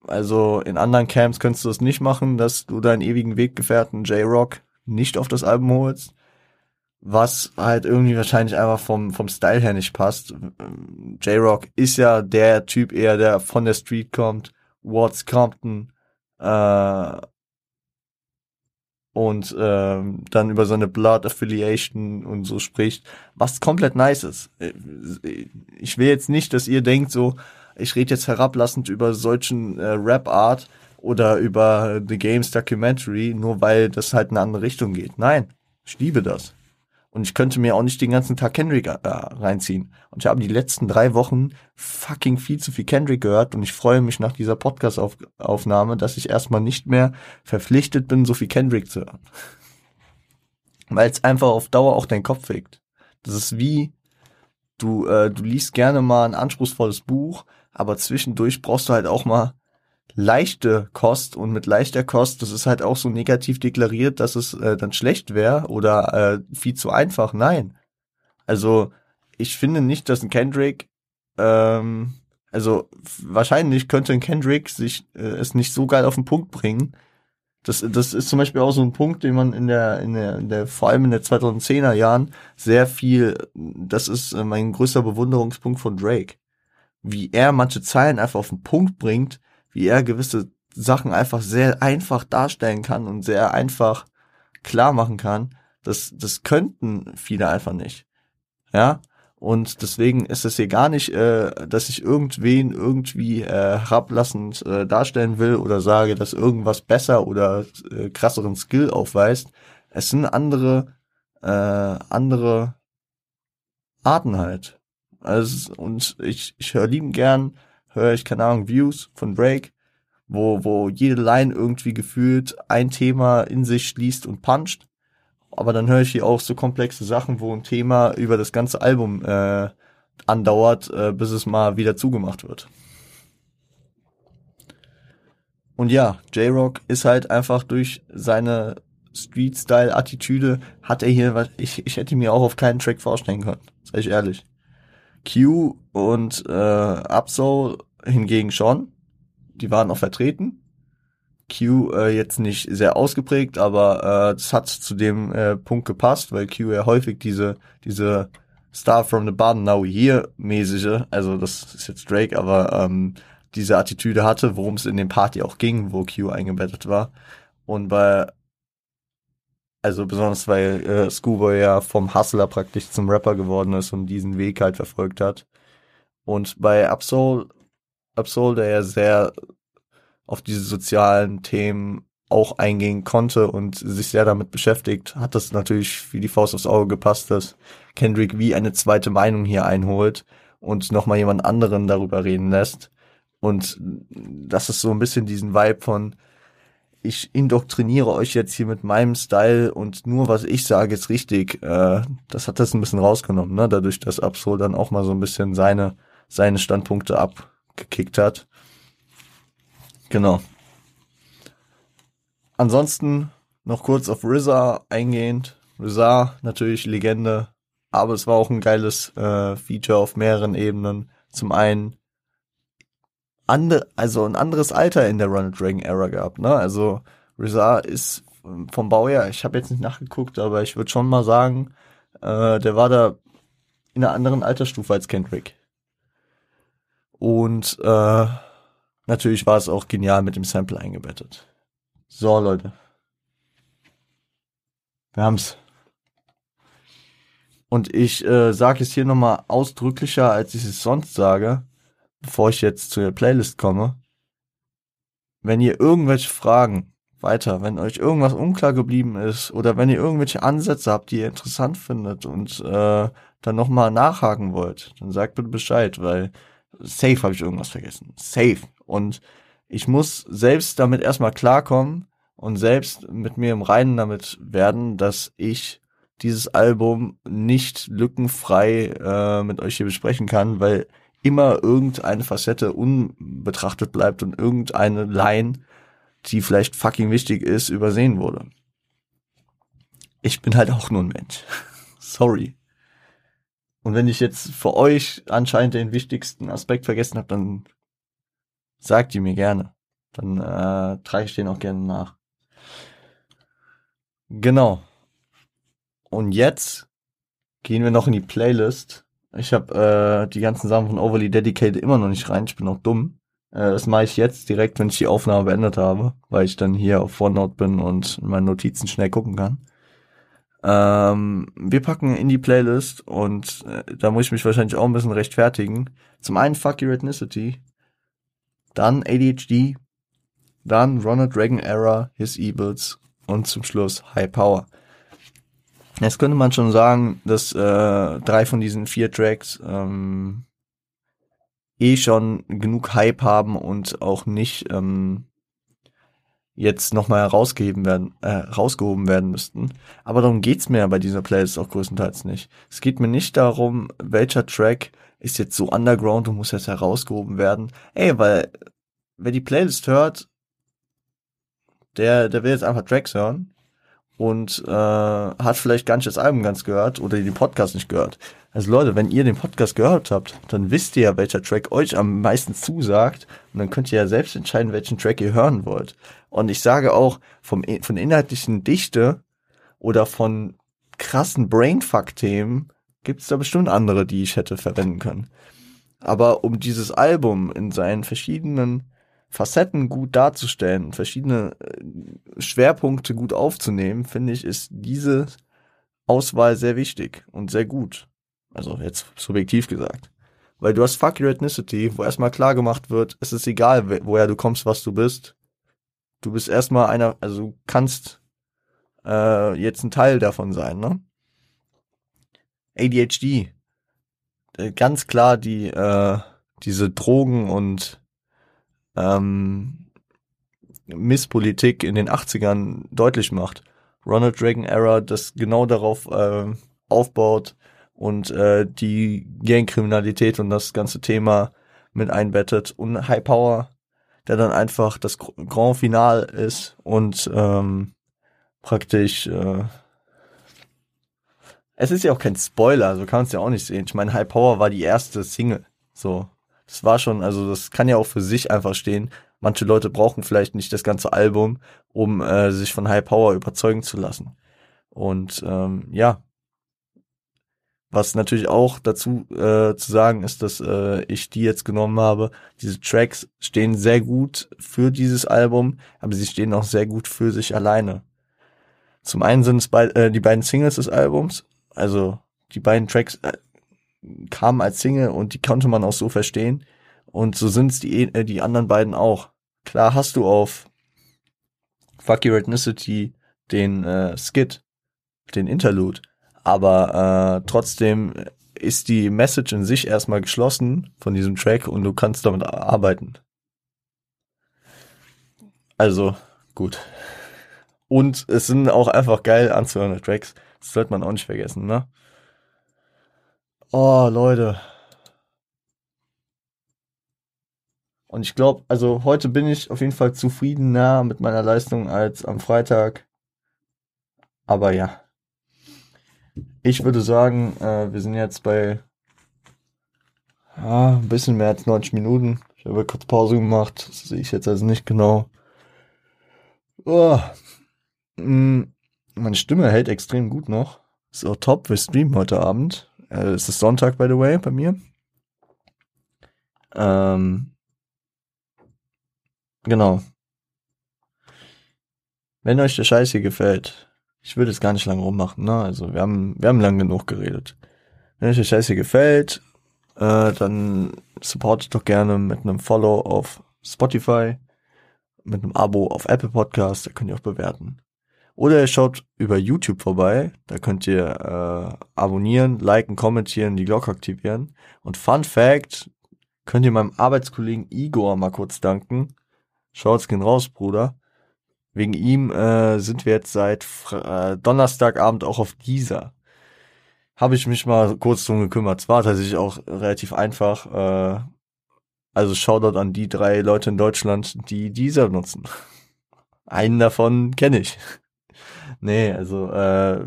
Also in anderen Camps könntest du es nicht machen, dass du deinen ewigen Weggefährten J-Rock nicht auf das Album holst. Was halt irgendwie wahrscheinlich einfach vom, vom Style her nicht passt. J-Rock ist ja der Typ eher, der von der Street kommt. Watts Compton, äh, und ähm, dann über seine Blood Affiliation und so spricht, was komplett nice ist. Ich will jetzt nicht, dass ihr denkt so, ich rede jetzt herablassend über solchen äh, Rap-Art oder über The Games Documentary, nur weil das halt in eine andere Richtung geht. Nein, ich liebe das. Und ich könnte mir auch nicht den ganzen Tag Kendrick äh, reinziehen. Und ich habe die letzten drei Wochen fucking viel zu viel Kendrick gehört und ich freue mich nach dieser Podcast-Aufnahme, dass ich erstmal nicht mehr verpflichtet bin, so viel Kendrick zu hören. [laughs] Weil es einfach auf Dauer auch deinen Kopf fickt. Das ist wie, du, äh, du liest gerne mal ein anspruchsvolles Buch, aber zwischendurch brauchst du halt auch mal leichte Kost und mit leichter Kost, das ist halt auch so negativ deklariert, dass es äh, dann schlecht wäre oder äh, viel zu einfach. Nein. Also ich finde nicht, dass ein Kendrick, ähm, also wahrscheinlich könnte ein Kendrick sich äh, es nicht so geil auf den Punkt bringen. Das, das ist zum Beispiel auch so ein Punkt, den man in der, in der, in der vor allem in der 2010er Jahren sehr viel, das ist äh, mein größter Bewunderungspunkt von Drake. Wie er manche Zeilen einfach auf den Punkt bringt, wie er gewisse Sachen einfach sehr einfach darstellen kann und sehr einfach klar machen kann. Das, das könnten viele einfach nicht. Ja. Und deswegen ist es hier gar nicht, äh, dass ich irgendwen irgendwie äh, herablassend äh, darstellen will oder sage, dass irgendwas besser oder äh, krasseren Skill aufweist. Es sind andere, äh, andere Arten halt. Also, und ich, ich höre lieben gern höre ich, keine Ahnung, Views von Drake, wo, wo jede Line irgendwie gefühlt ein Thema in sich schließt und puncht. Aber dann höre ich hier auch so komplexe Sachen, wo ein Thema über das ganze Album äh, andauert, äh, bis es mal wieder zugemacht wird. Und ja, J-Rock ist halt einfach durch seine Street-Style-Attitüde, hat er hier, was ich, ich hätte mir auch auf keinen Track vorstellen können, sag ich ehrlich. Q und äh, Absol hingegen schon. Die waren auch vertreten. Q äh, jetzt nicht sehr ausgeprägt, aber äh, hat zu dem äh, Punkt gepasst, weil Q ja häufig diese diese Star from the Bottom Now Here mäßige, also das ist jetzt Drake, aber ähm, diese Attitüde hatte, worum es in dem Party auch ging, wo Q eingebettet war. Und bei also besonders weil äh, Schoolboy ja vom Hustler praktisch zum Rapper geworden ist und diesen Weg halt verfolgt hat. Und bei Absol, Absol, der ja sehr auf diese sozialen Themen auch eingehen konnte und sich sehr damit beschäftigt, hat das natürlich wie die Faust aufs Auge gepasst, dass Kendrick wie eine zweite Meinung hier einholt und nochmal jemand anderen darüber reden lässt. Und das ist so ein bisschen diesen Vibe von, ich indoktriniere euch jetzt hier mit meinem Style und nur was ich sage ist richtig. Äh, das hat das ein bisschen rausgenommen, ne? Dadurch, dass Absol dann auch mal so ein bisschen seine, seine Standpunkte abgekickt hat. Genau. Ansonsten noch kurz auf RZA eingehend. RZA natürlich Legende, aber es war auch ein geiles äh, Feature auf mehreren Ebenen. Zum einen andere, also ein anderes Alter in der Ronald Reagan Era gehabt, ne? Also RZA ist vom Baujahr, ich habe jetzt nicht nachgeguckt, aber ich würde schon mal sagen, äh, der war da in einer anderen Altersstufe als Kendrick. Und äh, natürlich war es auch genial mit dem Sample eingebettet. So, Leute. Wir haben's. Und ich äh, sage es hier nochmal ausdrücklicher, als ich es sonst sage bevor ich jetzt zu der Playlist komme, wenn ihr irgendwelche Fragen weiter, wenn euch irgendwas unklar geblieben ist oder wenn ihr irgendwelche Ansätze habt, die ihr interessant findet und äh, dann nochmal nachhaken wollt, dann sagt bitte Bescheid, weil safe habe ich irgendwas vergessen. Safe. Und ich muss selbst damit erstmal klarkommen und selbst mit mir im Reinen damit werden, dass ich dieses Album nicht lückenfrei äh, mit euch hier besprechen kann, weil immer irgendeine Facette unbetrachtet bleibt und irgendeine Line, die vielleicht fucking wichtig ist, übersehen wurde. Ich bin halt auch nur ein Mensch. [laughs] Sorry. Und wenn ich jetzt für euch anscheinend den wichtigsten Aspekt vergessen habe, dann sagt ihr mir gerne. Dann äh, trage ich den auch gerne nach. Genau. Und jetzt gehen wir noch in die Playlist. Ich habe äh, die ganzen Sachen von Overly Dedicated immer noch nicht rein. Ich bin auch dumm. Äh, das mache ich jetzt direkt, wenn ich die Aufnahme beendet habe, weil ich dann hier auf OneNote bin und in meine Notizen schnell gucken kann. Ähm, wir packen in die Playlist und äh, da muss ich mich wahrscheinlich auch ein bisschen rechtfertigen. Zum einen Fuck Your Ethnicity, dann ADHD, dann Ronald Reagan Era, His Evils und zum Schluss High Power. Jetzt könnte man schon sagen, dass äh, drei von diesen vier Tracks ähm, eh schon genug Hype haben und auch nicht ähm, jetzt nochmal herausgeheben werden, äh, rausgehoben werden müssten. Aber darum geht's mir bei dieser Playlist auch größtenteils nicht. Es geht mir nicht darum, welcher Track ist jetzt so underground und muss jetzt herausgehoben werden. Ey, weil wer die Playlist hört, der, der will jetzt einfach Tracks hören und äh, hat vielleicht gar nicht das Album ganz gehört oder den Podcast nicht gehört. Also Leute, wenn ihr den Podcast gehört habt, dann wisst ihr ja, welcher Track euch am meisten zusagt und dann könnt ihr ja selbst entscheiden, welchen Track ihr hören wollt. Und ich sage auch, vom, von inhaltlichen Dichte oder von krassen Brainfuck-Themen gibt es da bestimmt andere, die ich hätte verwenden können. Aber um dieses Album in seinen verschiedenen Facetten gut darzustellen verschiedene äh, Schwerpunkte gut aufzunehmen, finde ich, ist diese Auswahl sehr wichtig und sehr gut. Also jetzt subjektiv gesagt. Weil du hast Fuck Your Ethnicity, wo erstmal klar gemacht wird, es ist egal, woher du kommst, was du bist. Du bist erstmal einer, also du kannst äh, jetzt ein Teil davon sein, ne? ADHD. Äh, ganz klar die, äh, diese Drogen und ähm, Misspolitik in den 80ern deutlich macht. Ronald Reagan Era, das genau darauf äh, aufbaut und äh, die Gangkriminalität und das ganze Thema mit einbettet und High Power, der dann einfach das Grand Final ist und ähm, praktisch äh, es ist ja auch kein Spoiler, so kann man es ja auch nicht sehen. Ich meine, High Power war die erste Single. So. Das war schon, also das kann ja auch für sich einfach stehen. Manche Leute brauchen vielleicht nicht das ganze Album, um äh, sich von High Power überzeugen zu lassen. Und ähm, ja, was natürlich auch dazu äh, zu sagen ist, dass äh, ich die jetzt genommen habe. Diese Tracks stehen sehr gut für dieses Album, aber sie stehen auch sehr gut für sich alleine. Zum einen sind es bei, äh, die beiden Singles des Albums, also die beiden Tracks äh, kamen als Single und die konnte man auch so verstehen. Und so sind es die, äh, die anderen beiden auch. Klar hast du auf Fuck Your Ethnicity den äh, Skit, den Interlude, aber äh, trotzdem ist die Message in sich erstmal geschlossen von diesem Track und du kannst damit arbeiten. Also, gut. Und es sind auch einfach geil anzuhörende Tracks. Das sollte man auch nicht vergessen, ne? Oh, Leute. Und ich glaube, also heute bin ich auf jeden Fall zufriedener mit meiner Leistung als am Freitag. Aber ja. Ich würde sagen, äh, wir sind jetzt bei ah, ein bisschen mehr als 90 Minuten. Ich habe kurz Pause gemacht. Das sehe ich jetzt also nicht genau. Oh. Mm, meine Stimme hält extrem gut noch. Ist auch top. Wir streamen heute Abend. Äh, es ist Sonntag, by the way, bei mir. Ähm, genau. Wenn euch der Scheiß hier gefällt, ich würde es gar nicht lange rummachen, ne? Also wir haben, wir haben lang genug geredet. Wenn euch der Scheiß hier gefällt, äh, dann supportet doch gerne mit einem Follow auf Spotify, mit einem Abo auf Apple Podcast, da könnt ihr auch bewerten. Oder ihr schaut über YouTube vorbei. Da könnt ihr äh, abonnieren, liken, kommentieren, die Glocke aktivieren. Und Fun Fact, könnt ihr meinem Arbeitskollegen Igor mal kurz danken. Schaut's gehen raus, Bruder. Wegen ihm äh, sind wir jetzt seit äh, Donnerstagabend auch auf dieser. Habe ich mich mal kurz drum gekümmert. Es war tatsächlich auch relativ einfach. Äh, also Shoutout an die drei Leute in Deutschland, die dieser nutzen. [laughs] Einen davon kenne ich. Nee, also äh,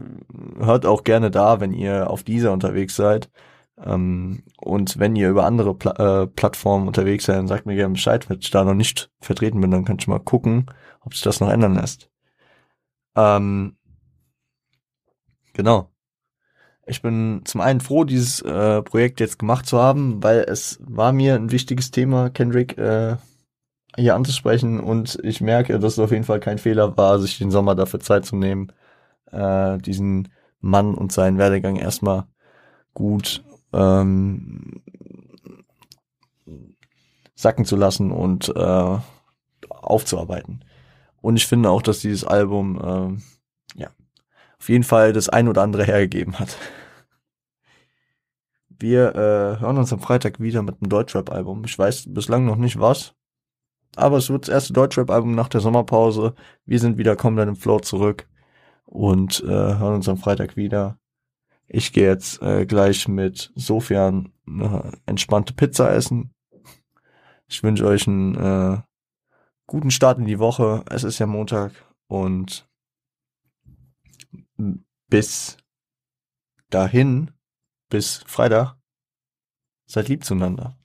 hört auch gerne da, wenn ihr auf dieser unterwegs seid. Ähm, und wenn ihr über andere Pla äh, Plattformen unterwegs seid, dann sagt mir gerne Bescheid, wenn ich da noch nicht vertreten bin, dann kann ich mal gucken, ob sich das noch ändern lässt. Ähm, genau. Ich bin zum einen froh, dieses äh, Projekt jetzt gemacht zu haben, weil es war mir ein wichtiges Thema, Kendrick äh, hier anzusprechen und ich merke, dass es auf jeden Fall kein Fehler war, sich den Sommer dafür Zeit zu nehmen, äh, diesen Mann und seinen Werdegang erstmal gut ähm, sacken zu lassen und äh, aufzuarbeiten. Und ich finde auch, dass dieses Album äh, ja auf jeden Fall das ein oder andere hergegeben hat. Wir äh, hören uns am Freitag wieder mit einem Deutschrap-Album. Ich weiß bislang noch nicht was, aber es wird das erste Deutschrap-Album nach der Sommerpause. Wir sind wieder komplett im Flow zurück und äh, hören uns am Freitag wieder. Ich gehe jetzt äh, gleich mit Sofian eine entspannte Pizza essen. Ich wünsche euch einen äh, guten Start in die Woche. Es ist ja Montag und bis dahin, bis Freitag, seid lieb zueinander.